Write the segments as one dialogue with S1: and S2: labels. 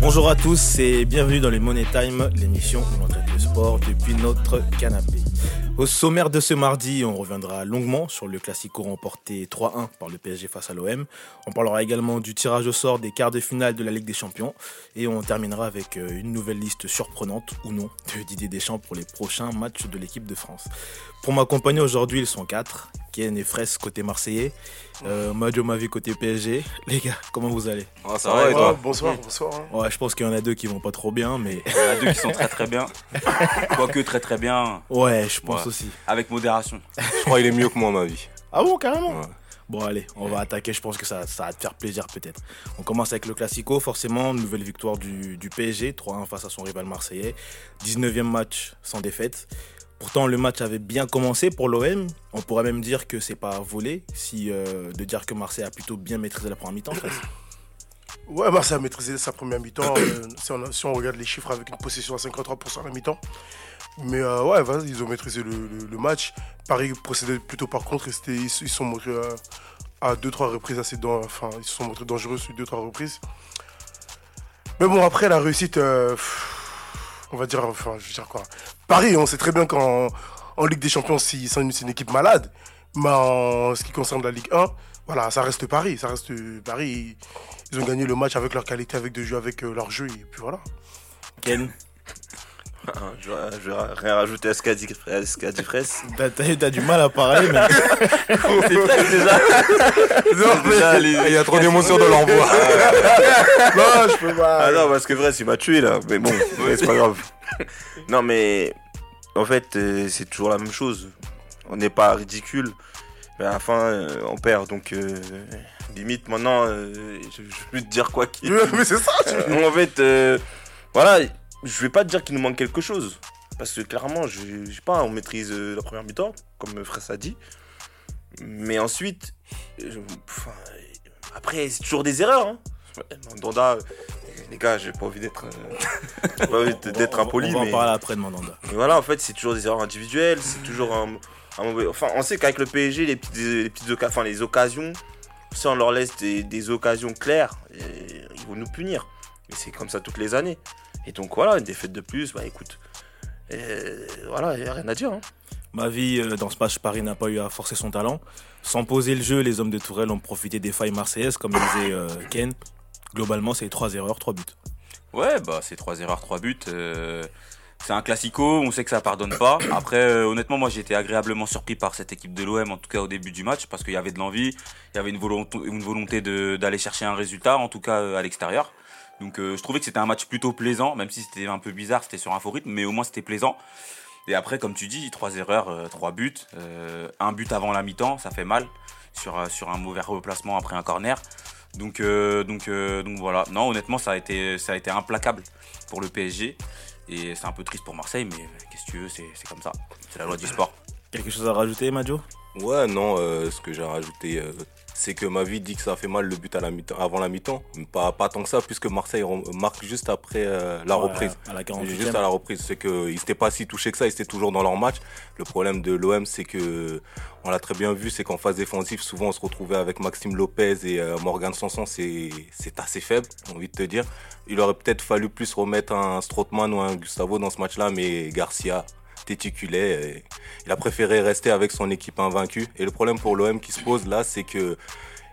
S1: Bonjour à tous et bienvenue dans les Money Time, l'émission où l'on traite le sport depuis notre canapé. Au sommaire de ce mardi, on reviendra longuement sur le classico remporté 3-1 par le PSG face à l'OM. On parlera également du tirage au sort des quarts de finale de la Ligue des Champions. Et on terminera avec euh, une nouvelle liste surprenante, ou non, de Didier Deschamps pour les prochains matchs de l'équipe de France. Pour m'accompagner aujourd'hui, ils sont quatre. Ken et Fraisse côté Marseillais, euh, Madio Mavi côté PSG. Les gars, comment vous allez?
S2: Ah, ça va et toi?
S3: bonsoir, bonsoir. hein.
S1: Ouais, je pense qu'il y en a deux qui vont pas trop bien, mais
S2: Il y en a deux qui sont très très bien. Quoique très très bien,
S1: ouais, je pense
S2: Ouais.
S1: aussi.
S2: avec modération.
S4: Je crois qu'il est mieux que moi, ma vie.
S1: Ah bon, carrément?
S4: Ouais.
S1: Bon, allez, on va attaquer. Je pense que ça, ça va te faire plaisir, peut-être. On commence avec le Classico, forcément. Nouvelle victoire du, du PSG, 3-1 face à son rival marseillais. 19e match sans défaite. Pourtant, le match avait bien commencé pour l'OM. On pourrait même dire que c'est pas volé, si euh, de dire que Marseille a plutôt bien maîtrisé la première mi-temps.
S3: Ouais, Marseille a maîtrisé sa première mi-temps. euh, si, on, regarde les chiffres avec une possession à 53% à la mi-temps. Mais euh, ouais, ils ont maîtrisé le, match. Paris procédait plutôt par contre. ils sont montrés euh, à 2-3 reprises assez Enfin, ils se sont montrés dangereux sur 2-3 reprises. Mais bon, après la réussite, on va dire, enfin, je veux dire quoi. Paris, on sait très bien qu'en en Ligue des Champions, si- c'est une, équipe malade. Mais en ce qui concerne la Ligue 1, voilà, ça reste Paris. Ça reste Paris. Ils ont gagné le match avec leur qualité, avec de jeu, avec euh, leur jeu, et puis voilà.
S1: Ken,
S5: Je vais, je vais rien rajouter à ce qu'a dit, qu'a dit Fraisse.
S1: t'as du mal à parler, mais
S5: C'est Fraisse déjà. Déjà, les-
S4: Il y a trop d'émotions dans l'envoi.
S3: non, je peux pas.
S5: Ah non, parce que Fraisse il m'a tué là. Mais bon, c'est pas grave. Non, mais en fait, euh, c'est toujours la même chose. On n'est pas ridicule. Mais à la fin, euh, on perd. Donc, euh, limite, maintenant, euh, je, je peux te dire quoi qu'il
S3: mais c'est ça, tu-
S5: Euh, en fait, euh, voilà, je vais pas te dire qu'il nous manque quelque chose. Parce que clairement, je, je sais pas, on maîtrise euh, la première mi-temps, comme Fraisse a dit. Mais ensuite, je- enfin, euh, après, c'est toujours des erreurs. Hein. Mandanda, euh, les gars, j'ai pas envie d'être euh, j'ai pas envie d'être impoli.
S1: On va
S5: mais,
S1: en parler après de Mandanda.
S5: mais voilà, en fait, c'est toujours des erreurs individuelles, c'est toujours un, un mauvais. Enfin, on sait qu'avec le PSG, les petites, les petites oca- enfin, les occasions, si on leur laisse des, des occasions claires, et ils vont nous punir. Et c'est comme ça toutes les années. Et donc voilà, une défaite de plus, bah écoute, euh, voilà, il n'y a rien à dire. hein.
S1: Ma vie euh, dans ce match, Paris n'a pas eu à forcer son talent. Sans poser le jeu, les hommes de Tourelle ont profité des failles marseillaises, comme disait euh, Ken. Globalement, c'est trois erreurs, trois buts.
S2: Ouais, bah c'est trois erreurs, trois buts. euh, c'est un classico, on sait que ça pardonne pas. Après, euh, honnêtement, moi j'ai été agréablement surpris par cette équipe de l'OM, en tout cas au début du match, parce qu'il y avait de l'envie, il y avait une volonté, une volonté de- d'aller chercher un résultat, en tout cas euh, à l'extérieur. Donc euh, je trouvais que c'était un match plutôt plaisant, même si c'était un peu bizarre, c'était sur un faux rythme, mais au moins c'était plaisant. Et après, comme tu dis, trois erreurs, euh, trois buts, euh, un but avant la mi-temps, ça fait mal sur, sur un mauvais replacement après un corner. Donc, euh, donc, euh, donc voilà. Non, honnêtement, ça a été, ça a été implacable pour le PSG. Et c'est un peu triste pour Marseille, mais qu'est-ce que tu veux, c'est c'est comme ça. C'est la loi du sport.
S1: Quelque chose à rajouter, Majo
S4: Ouais, non, euh, ce que j'ai rajouté, euh, c'est que ma vie dit que ça fait mal le but à la mi-temps, avant la mi-temps. Pas, pas tant que ça, puisque Marseille marque juste après euh, la
S1: Ouais,
S4: reprise.
S1: À la
S4: Juste
S1: 48e.
S4: à la reprise, c'est qu'ils n'étaient pas si touchés que ça, ils étaient toujours dans leur match. Le problème de l'OM, c'est que, on l'a très bien vu, c'est qu'en phase défensive, souvent on se retrouvait avec Maxime Lopez et euh, Morgan Sanson, c'est c'est assez faible, j'ai envie de te dire. Il aurait peut-être fallu plus remettre un Strootman ou un Gustavo dans ce match-là, mais Garcia téticulait. il a préféré rester avec son équipe invaincue. Et le problème pour l'OM qui se pose là, c'est que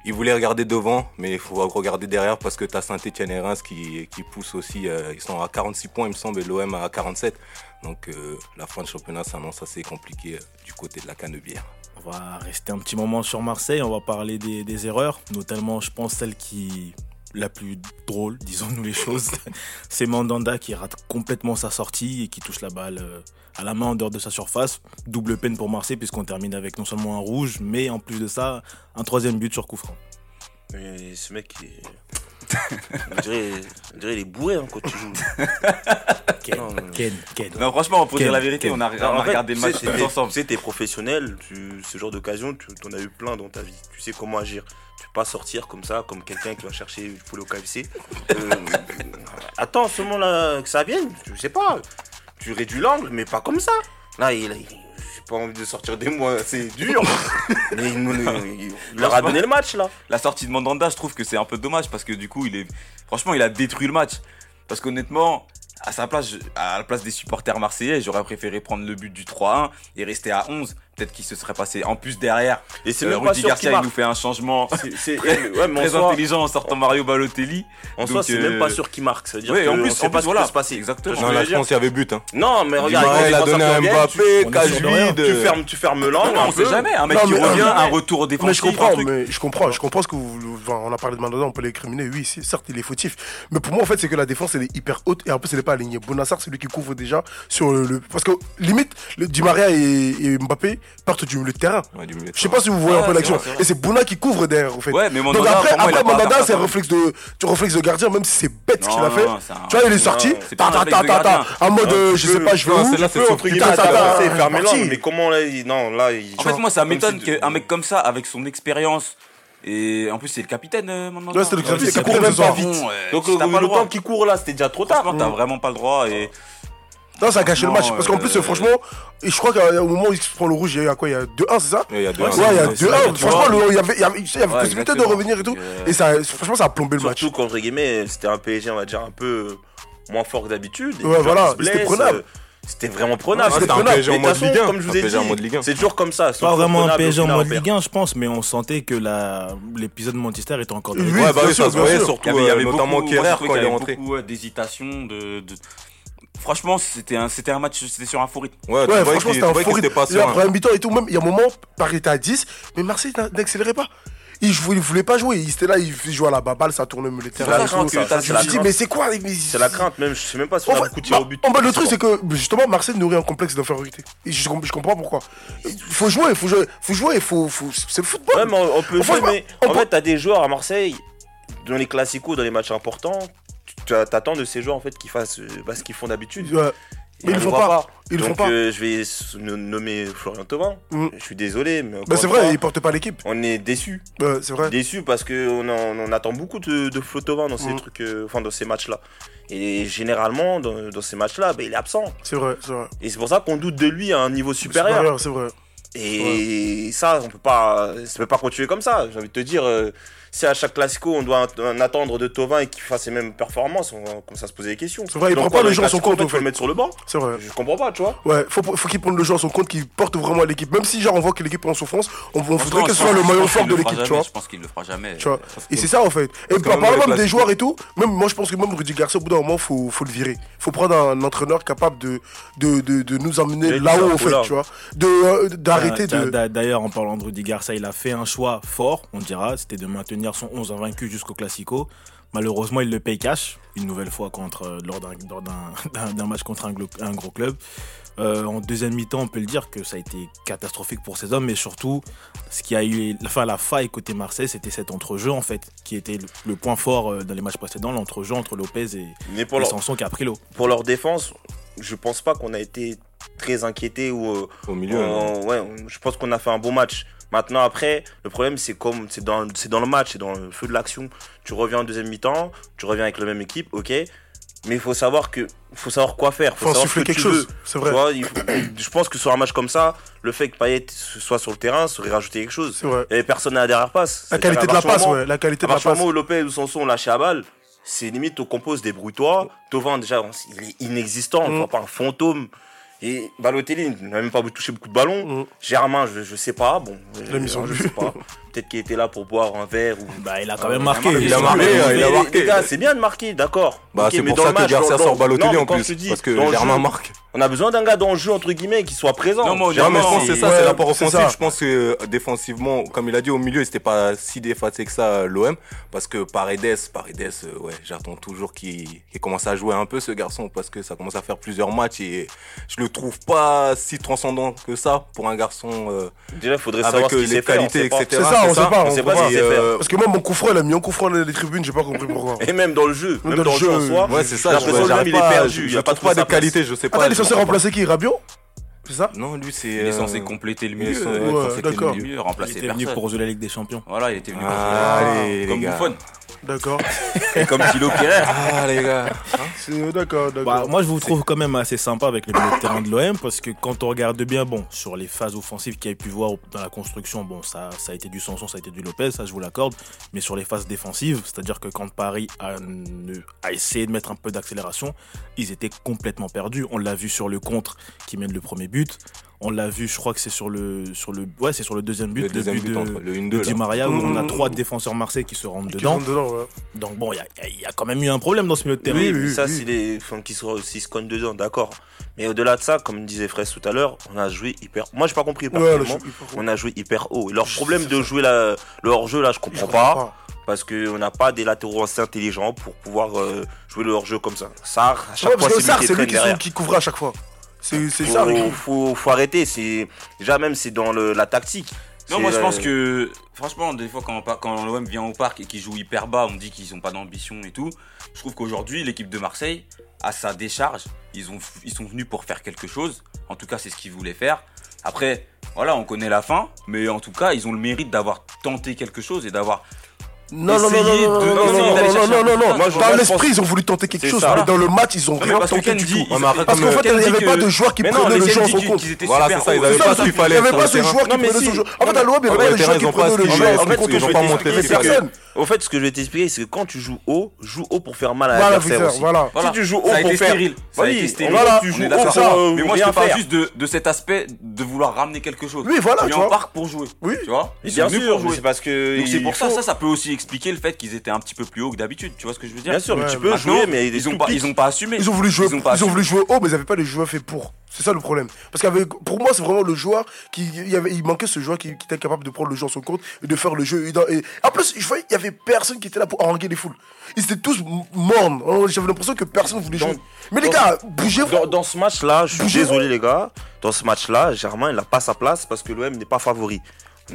S4: il voulait regarder devant, mais il faut regarder derrière parce que tu as Saint-Etienne et Reims qui, qui poussent aussi. euh, ils sont à 46 points, il me semble, et l'OM à 47. Donc euh, la fin de championnat s'annonce assez compliquée euh, du côté de la Canebière.
S1: On va rester un petit moment sur Marseille. On va parler des, des erreurs, notamment, je pense, celle qui la plus drôle, disons-nous les choses. C'est Mandanda qui rate complètement sa sortie et qui touche la balle euh, à la main en dehors de sa surface. Double peine pour Marseille puisqu'on termine avec non seulement un rouge, mais en plus de ça, un troisième but sur coup franc.
S5: Mais ce mec, il est... on, dirait, on dirait il est bourré hein, quand tu joues.
S1: Ken,
S5: Non, non.
S1: Ken, Ken.
S2: Non, franchement, pour
S1: Quel-
S2: dire la vérité, on a, on
S5: Non,
S2: a
S5: en fait,
S2: regardé le
S5: tu sais,
S2: match tous ensemble.
S5: Tu sais, t'es professionnel, tu, ce genre d'occasion, tu en as eu plein dans ta vie. Tu sais comment agir. Pas sortir comme ça, comme quelqu'un qui va chercher du poulet au KFC. Euh, attends seulement là que ça vienne, je sais pas. Tu réduis l'angle, mais pas comme ça. Là, il, il- j'ai pas envie de sortir des mots, c'est dur. mais il, nous- il- il leur a donné le match là.
S2: La sortie de Mandanda, je trouve que c'est un peu dommage parce que du coup, il est, franchement, il a détruit le match. Parce qu'honnêtement, à sa place, à la place des supporters marseillais, j'aurais préféré prendre le but du 3-1 et rester à 11. Peut-être qu'il se serait passé. En plus, derrière,
S5: Et c'est
S2: euh,
S5: même pas
S2: Rudy
S5: sûr qu'il
S2: Garcia, il
S5: marque.
S2: nous fait un changement
S5: C'est-
S2: très,
S5: ouais, mais en
S2: très
S5: soi-
S2: intelligent en sortant Mario Balotelli.
S5: En soi, c'est
S2: euh,
S5: même pas sûr qu'il marque. Ça veut dire
S2: ouais,
S5: que
S2: en plus-
S5: on sait
S2: en
S5: pas ce qui
S2: voilà.
S5: va se passer.
S2: Exactement.
S4: Non, là,
S5: je
S4: pense qu'il y avait but. Hein.
S5: Non, mais regarde,
S4: il a donné
S5: revenir,
S4: Mbappé,
S5: tu-
S1: on est
S4: cage
S1: sûr de rien.
S4: vide.
S5: Tu fermes, tu fermes l'angle.
S2: Non,
S5: un
S2: on sait jamais. Un mec qui revient, un retour
S3: Mais je
S2: défensif. un
S3: comprends, mais je comprends, je comprends ce que vous. On a parlé de Mandanda, on peut l'incriminer. Oui, c'est- certes, il est fautif. Mais pour moi, en fait, c'est que la défense, elle est hyper haute et en plus, elle n'est pas alignée. Bonassar, c'est lui qui couvre déjà sur le. Parce que limite, le Di Maria et Mbappé partent du milieu de terrain.
S4: Ouais, du milieu de
S3: Je sais
S4: terrain.
S3: pas si vous voyez
S2: Ouais,
S3: un peu
S2: c'est
S3: l'action.
S2: c'est.
S3: Et c'est Bouna qui couvre derrière, en fait.
S2: Ouais, mais
S3: Donc après,
S2: moi,
S3: après Mandanda, c'est un réflexe de, tu réflexe de gardien, même si c'est bête ce qu'il a fait.
S2: c'est
S3: Tu vois, il est sorti,
S2: c'est
S3: ta ta ta ta en mode, euh, je sais pas, je vais où.
S4: c'est là, c'est
S5: entre guillemets,
S3: parti.
S5: l'angle. Mais comment là, il- non, là.
S2: En fait, moi, ça m'étonne qu'un mec comme ça, avec son expérience, et en plus, c'est le capitaine euh, maintenant.
S3: Ouais, c'était le capitaine,
S2: c'est
S3: il court
S2: même pas vite.
S5: Donc,
S2: si t'as
S5: euh,
S2: pas le
S5: temps qu'il court là, c'était déjà trop tard.
S2: Franchement, t'as vraiment pas le droit. Et
S3: Non, ça a gâché le match. Parce qu'en
S2: euh,
S3: plus, franchement, et je crois qu'au moment où il se prend le rouge, il y a eu à quoi Il y a 2-1, c'est ça
S4: Ouais, il y a deux.
S1: Ouais,
S4: un.
S3: Ouais, il y a
S1: c'est- c'est vrai,
S3: 2-1.
S1: tu vois.
S3: Franchement, il y avait, il y avait, il y avait
S2: Ouais,
S3: possibilité de revenir et tout.
S2: Euh,
S3: Et ça, franchement, ça a plombé le match.
S5: Surtout qu'entre guillemets, c'était un PSG, on va dire, un peu moins fort que d'habitude.
S3: Ouais, voilà, c'était prenable.
S5: euh, C'était vraiment prenable.
S4: C'était un
S5: prenable.
S4: PSG en mode Ligue 1.
S5: Comme je vous ai dit,
S4: mode Ligue 1.
S5: c'est toujours comme ça.
S1: Pas vraiment un PSG en mode. Ligue 1, je pense, mais on sentait que l'épisode de Manchester était encore
S3: Oui,
S4: Ouais, bah oui, ça se voyait surtout,
S2: Il y avait,
S4: euh, notamment Kerrer quand
S2: qu'il
S4: il
S2: y
S4: est
S2: avait
S4: rentré.
S2: beaucoup d'hésitation. De- Franchement, c'était un, c'était un match, c'était sur un faux rythme.
S4: Ouais,
S3: Ouais, franchement, c'était un faux rythme.
S4: était pas
S3: Il y a un
S4: serein.
S3: premier mi-temps et tout, même, il y a un moment, Paris était à 10, mais Marseille n'a- n'accélérait pas. Il jouait- il voulait pas jouer. Il était là, il jouait à la baballe, ça tournait le terrain. Je me dit, mais c'est quoi
S5: C'est la crainte, même. Je sais même pas si on a beaucoup de au but.
S3: en fait, le truc, c'est que justement, Marseille nourrit un complexe d'infériorité. Et je, je comprends pourquoi. Il faut jouer, il faut jouer, faut jouer, il faut, faut- c'est le football.
S5: Ouais, mais on, peut
S3: Enfin,
S5: jouer, mais en fait, t'as des joueurs à Marseille, dans les classicos, dans les matchs importants, tu t'attends de ces joueurs en fait qu'ils fassent euh, bah, ce qu'ils font d'habitude.
S3: Ouais. Mais ils le font pas. Ils le
S5: Donc,
S3: font pas.
S5: euh, je vais nommer Florian Thauvin.
S3: Mm.
S5: Je suis désolé, mais
S3: Bah, c'est vrai, il porte pas l'équipe.
S5: on est déçus.
S3: Ouais, c'est vrai.
S5: Déçus parce qu'on on attend beaucoup de, de Flo Thauvin dans ces
S3: Mm.
S5: trucs, euh, enfin dans ces matchs-là. Et généralement, dans, dans ces matchs-là, bah, il est absent.
S3: C'est vrai, c'est vrai.
S5: Et c'est pour ça qu'on doute de lui à un niveau supérieur.
S3: Supérieur, c'est vrai.
S5: Et ça, on peut pas, ça peut pas continuer comme ça. J'ai envie de te dire, euh, si à chaque classico on doit en attendre de Tovin et qu'il fasse les mêmes performances, on va commencer à se poser des questions.
S3: C'est vrai, il
S5: Donc,
S3: prend pas le jeu à son compte,
S5: fait, faut le mettre sur le banc.
S3: C'est vrai.
S5: Je comprends pas, tu vois.
S3: Ouais, faut, faut qu'il prenne le jeu à son compte, qu'il porte vraiment l'équipe. Même si, genre, on voit que l'équipe est en souffrance, on, on voudrait que ce soit le maillon fort de l'équipe, tu vois.
S2: Je pense qu'il le fera jamais.
S3: Tu vois.
S2: Euh,
S3: Et c'est ça en fait. Et par
S4: même
S3: des joueurs et tout, même moi je pense que même Rudy Garcia, au bout d'un moment, faut, faut le virer. Faut prendre un entraîneur capable de, de, de, de nous emmener
S5: Il a dit
S3: là-haut en fait, tu vois. De, euh, d'arrêter
S1: D'a-
S3: de.
S1: d'a- D'ailleurs, en parlant de Rudy Garcia, il a fait un choix fort, on dira, c'était de maintenir son 11 invaincu jusqu'au Classico. Malheureusement, il le paye cash, une nouvelle fois contre, euh, lors d'un lors d'un- d'un- d'un match contre un, gros club. Euh, en deuxième mi-temps, on peut le dire que ça a été catastrophique pour ces hommes, mais surtout, ce qui a eu enfin, la faille côté Marseille, c'était cet entrejeu en fait, qui était le, le point fort euh, dans les matchs précédents, l'entrejeu entre Lopez et,
S5: Mais pour
S1: et
S5: leur,
S1: Sanson qui a pris l'eau.
S5: pour leur défense, je pense pas qu'on a été très inquiété ou euh,
S4: Au milieu.
S5: on- ouais, je pense qu'on a fait un bon match. Maintenant après, le problème c'est comme c'est dans c'est dans le match, c'est dans le feu de l'action. Tu reviens en deuxième mi-temps, tu reviens avec la même équipe, ok. Mais il faut savoir que faut savoir quoi faire, faut
S3: Faut
S5: savoir ce que
S3: quelque
S5: tu
S3: chose. C'est
S5: Tu
S3: vrai.
S5: vois, il faut- je pense que sur un match comme ça, le fait que Payet soit sur le terrain serait rajouter quelque chose.
S3: C'est vrai.
S5: Avait personne à la dernière passe.
S3: La qualité
S5: à
S3: de la passe,
S5: moment-
S3: ouais. La qualité
S5: à
S3: de la
S5: partir du
S3: passe.
S5: moment où Lopez ou Sanson ont lâché la balle, c'est limite au compose débrouille-toi. Tovin déjà, on- il est inexistant,
S3: Mm.
S5: on voit pas un fantôme. Et Balotelli il n'a même pas touché beaucoup de ballons.
S3: Mm.
S5: Germain, je, je sais pas. Bon,
S3: sur
S5: je sais pas. Peut-être qu'il était là pour boire un verre ou.
S1: Bah, il a quand
S5: Euh,
S1: même marqué.
S4: il a marqué, il a marqué.
S5: Les gars, c'est bien de marquer, d'accord.
S4: Bah, c'est
S5: mais
S4: pour
S5: dans
S4: ça
S5: le
S4: que
S5: match,
S4: Garcia sort Balotelli en plus. Parce que Germain
S5: jeu,
S4: marque.
S5: On a besoin d'un gars dans le jeu, entre guillemets, qui soit présent.
S2: Non, moi,
S4: Non, mais je pense que c'est ça,
S3: ouais,
S4: c'est l'apport
S3: c'est
S4: offensif.
S3: ça.
S4: Je pense que défensivement, comme il a dit, au milieu, c'était pas si défacé que ça, euh, l'OM. Parce que Paredes, Paredes, euh, ouais, j'attends toujours qu'il commence à jouer un peu, ce garçon, parce que ça commence à faire plusieurs matchs et je le trouve pas si transcendant que ça pour un garçon euh,
S5: Déjà, il faudrait savoir
S4: les qualités,
S5: sait pas,
S3: on sait pas.
S5: On sait pas si c'est faire.
S3: Parce que moi, mon coup il a mis un coup dans les tribunes, j'ai pas compris pourquoi.
S5: Et même dans le jeu, même dans le jeu en soi.
S4: Ouais, c'est ça,
S5: j'ai l'impression il est perdu. Il a pas trop
S4: de qualité, je sais pas.
S3: Attends, il est censé remplacer qui Rabiot? C'est ça?
S4: Non, lui, c'est.
S2: Il est
S4: euh, censé
S2: compléter le milieu. Euh,
S3: ouais, d'accord.
S1: Il était venu pour jouer la Ligue des Champions.
S2: Voilà, il était venu
S4: ah,
S2: pour
S4: jouer. Allez, Comme
S2: Buffon.
S3: D'accord.
S2: Et comme Gilo Pierre.
S4: Ah, les gars.
S3: Hein d'accord, d'accord.
S1: Bah, moi, je vous trouve quand même assez sympa avec le de terrain de l'OM parce que quand on regarde bien, bon, sur les phases offensives qu'il y a pu voir dans la construction, bon, ça, ça a été du Sanson, ça a été du Lopez, ça, je vous l'accorde. Mais sur les phases défensives, c'est-à-dire que quand Paris a, essayé de mettre un peu d'accélération, ils étaient complètement perdus. On l'a vu sur le contre qui mène le premier but. On l'a vu, je crois que c'est sur le, sur le, ouais, c'est sur le deuxième but,
S4: le, deuxième
S1: but, de,
S4: le 1
S1: de Di Maria, où on a
S3: mmh.
S1: trois défenseurs marseillais qui se
S3: rentrent
S1: dedans. Donc bon, il y, a, quand même eu un problème dans ce milieu de terrain.
S3: Oui,
S5: ça,
S3: oui.
S5: c'est les, qui se, dedans, d'accord. Mais au-delà de ça, comme disait Fraisse tout à l'heure, on a joué hyper. Moi, j'ai pas compris.
S3: Ouais,
S5: on a joué hyper haut. Leur problème de jouer la, le hors-jeu, là, je comprends, pas. parce qu'on n'a pas des latéraux assez intelligents pour pouvoir euh, jouer le hors-jeu comme ça. Sar, à chaque fois, c'est lui, qui,
S3: lui qui, couvre à chaque fois. C'est ça.
S5: Il faut, faut, arrêter. Déjà même c'est dans le, la tactique.
S2: Non, moi je pense euh, que franchement, des fois quand, quand l'OM vient au parc et qu'ils jouent hyper bas, on dit qu'ils n'ont pas d'ambition et tout. Je trouve qu'aujourd'hui, l'équipe de Marseille, à sa décharge, ils, ont, ils sont venus pour faire quelque chose. En tout cas, c'est ce qu'ils voulaient faire. Après, voilà, on connaît la fin, mais en tout cas, ils ont le mérite d'avoir tenté quelque chose et d'avoir
S3: non, non, non, non, non, non, non, Dans l'esprit, ils ont voulu tenter quelque chose, dans le match, ils ont rien tenté du tout. Parce qu'en fait, il n'y avait pas de joueurs qui prenaient le jeu en son
S4: ils
S3: n'avaient
S4: pas.
S3: Il n'y avait pas ce joueur qui prenait son jeu. En le jeu. en compte.
S4: Ils
S3: n'ont
S4: pas montré
S3: personne.
S2: En expliquer le fait qu'ils étaient un petit peu plus haut que d'habitude. Tu vois ce que je veux dire?
S5: Bien sûr, mais tu peux jouer, mais
S2: ils, ont pas, assumé.
S3: Ils ont voulu jouer,
S2: ils ont,
S3: voulu jouer haut, mais ils n'avaient pas les joueurs faits pour. C'est ça le problème. Parce qu'avec, pour moi, c'est vraiment le joueur qui, il, avait, il manquait ce joueur qui, était capable de prendre le jeu en son compte et de faire le jeu. Et, en plus, je voyais, il y avait personne qui était là pour haranguer les foules. Ils étaient tous mornes. Hein, j'avais l'impression que personne voulait jouer. Mais les gars, bougez-vous.
S5: Dans, dans, ce match-là, je suis désolé, les gars. Dans ce match-là, Germain, il n'a pas sa place parce que l'OM n'est pas favori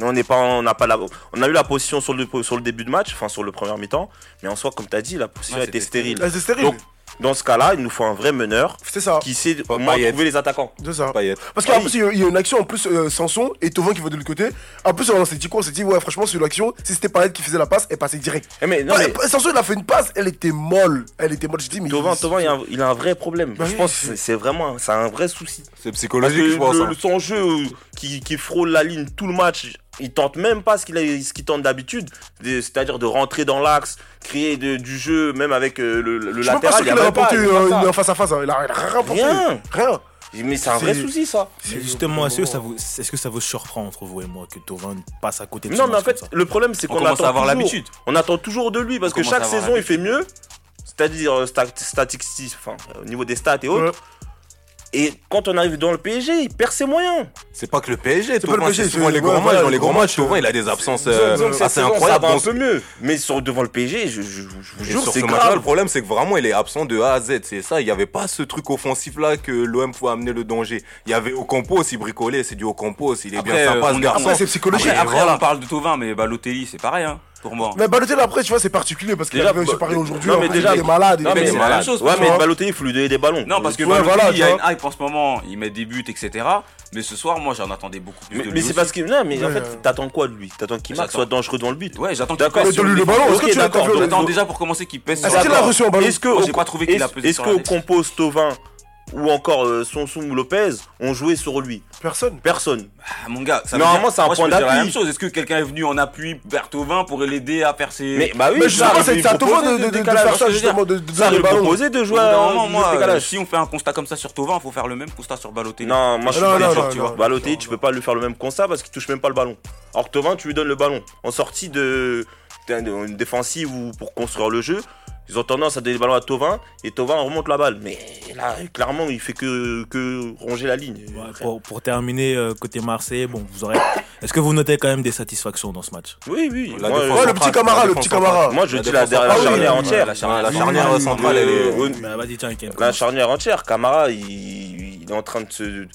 S5: on n'est pas, on n'a pas la, on a eu la position sur le, sur le début de match, enfin sur le premier mi-temps, mais en soi, comme tu as dit, la position était stérile.
S3: Elle stérile.
S5: Donc, dans ce cas-là, il nous faut un vrai meneur
S3: ça.
S5: qui sait au trouver les attaquants.
S3: C'est ça. Parce qu'en
S5: ah
S3: plus, il y a une action en plus, euh, Sanson et Tovin qui vont de l'autre côté. En plus, on s'est dit quoi? On s'est dit, ouais, franchement, sur l'action, si c'était Payet qui faisait la passe, elle passait direct.
S5: Eh,
S3: Sanson, il a fait une passe, elle était molle. Elle était molle. Je dis, mais.
S5: Tovin,
S3: il...
S5: Il, a un, il, a un, vrai problème.
S3: Bah
S5: je
S3: oui.
S5: pense
S3: c'est
S5: vraiment. Un vrai souci.
S4: C'est psychologique, je pense.
S5: Le.
S4: Hein.
S5: Son jeu euh, qui, qui frôle la ligne tout le match il tente même pas ce qu'il tente d'habitude, c'est-à-dire de rentrer dans l'axe, créer du jeu, même avec euh, le, latéral.
S3: Je pas qu'il
S5: a remporté
S3: euh, face à face, hein. il a rien.
S5: Rien. Mais c'est un vrai souci ça.
S1: Justement, est-ce que, ça vous, est que ça vous surprend entre vous et moi que Tovin passe à côté de
S5: Non, mais en fait, le problème c'est qu'on attend
S2: avoir l'habitude.
S5: On attend toujours de lui parce que chaque saison il fait mieux, c'est-à-dire euh, statistique, au niveau des stats et autres. Et quand on arrive dans le PSG, il perd ses moyens.
S4: C'est pas que le PSG, c'est
S3: pas le PSG,
S4: les grands matchs. Dans
S3: les
S4: grands matchs, souvent, il a des euh,
S5: absences euh,
S4: assez incroyables.
S5: un peu mieux. Mais devant le PSG, je vous jure, c'est
S4: grave. Le problème, c'est que vraiment, il est absent de A à Z. C'est ça, il n'y avait pas ce truc offensif-là que l'OM faut amener le danger. Il y avait Ocampo aussi bricolé, c'est du Ocampo, il est bien sympa ce garçon.
S3: C'est psychologique.
S2: Après, on parle de Tovin, mais Balotelli, c'est pareil. Hein.
S3: Mais Balotelli, après, tu vois, c'est particulier parce qu'il est
S5: bah,
S3: aujourd'hui.
S5: Non, mais déjà,
S3: il est malade.
S5: Non, mais
S2: c'est la même chose.
S5: Ouais, mais Balotelli, il faut lui donner des ballons.
S2: Non, parce que Balotelli, il y a une hype en ce moment, il met des buts, etc. Mais ce soir, moi, j'en attendais beaucoup plus.
S5: Mais, c'est parce que. Non, mais en fait, t'attends quoi de lui? T'attends qu'il soit dangereux dans le but.
S2: Ouais, j'attends qu'il pèse.
S3: le ballon. Est-ce que tu
S2: J'attends déjà pour commencer qu'il pèse.
S3: Est-ce qu'il a reçu un ballon?
S5: Est-ce que.
S2: J'ai pas trouvé qu'il a pesé.
S5: Est-ce
S2: qu'on
S5: compose Tovin ou encore euh, ou Lopez ont joué sur lui
S3: Personne.
S5: Personne.
S2: Ah, mon gars, ça
S5: Normalement, c'est un point
S2: la même chose. Est-ce que quelqu'un est venu en appui vers Tovin pour l'aider à faire ses.
S5: Mais bah oui,
S3: justement, c'est à de, faire ça, justement, de, de le ballon.
S5: de jouer
S2: moi, euh, si on fait un constat comme ça sur Tovin, faut faire le même constat sur Balotelli.
S5: Non, moi je ah
S3: suis
S5: pas d'accord, tu vois. Balotelli, tu peux pas lui faire le même constat parce qu'il touche même pas le ballon. Or Tovin, tu lui donnes le ballon. En sortie de d'une défensive ou pour construire le jeu, ils ont tendance à donner le ballon à Tovin et Tovin remonte la balle. Mais là, clairement, il fait que, que ronger la ligne.
S1: Ouais, pour, pour, terminer, euh, côté Marseille, bon, vous aurez. Est-ce que vous notez quand même des satisfactions dans ce match?
S5: Oui, oui.
S3: Ouais, le petit Camara, le petit Camara.
S5: Moi, je
S4: la
S5: dis la, la,
S4: la,
S5: charnière entière.
S2: La charnière,
S4: centrale, elle est.
S1: Bah,
S5: la charnière entière. Camara, il, il, est en train de se,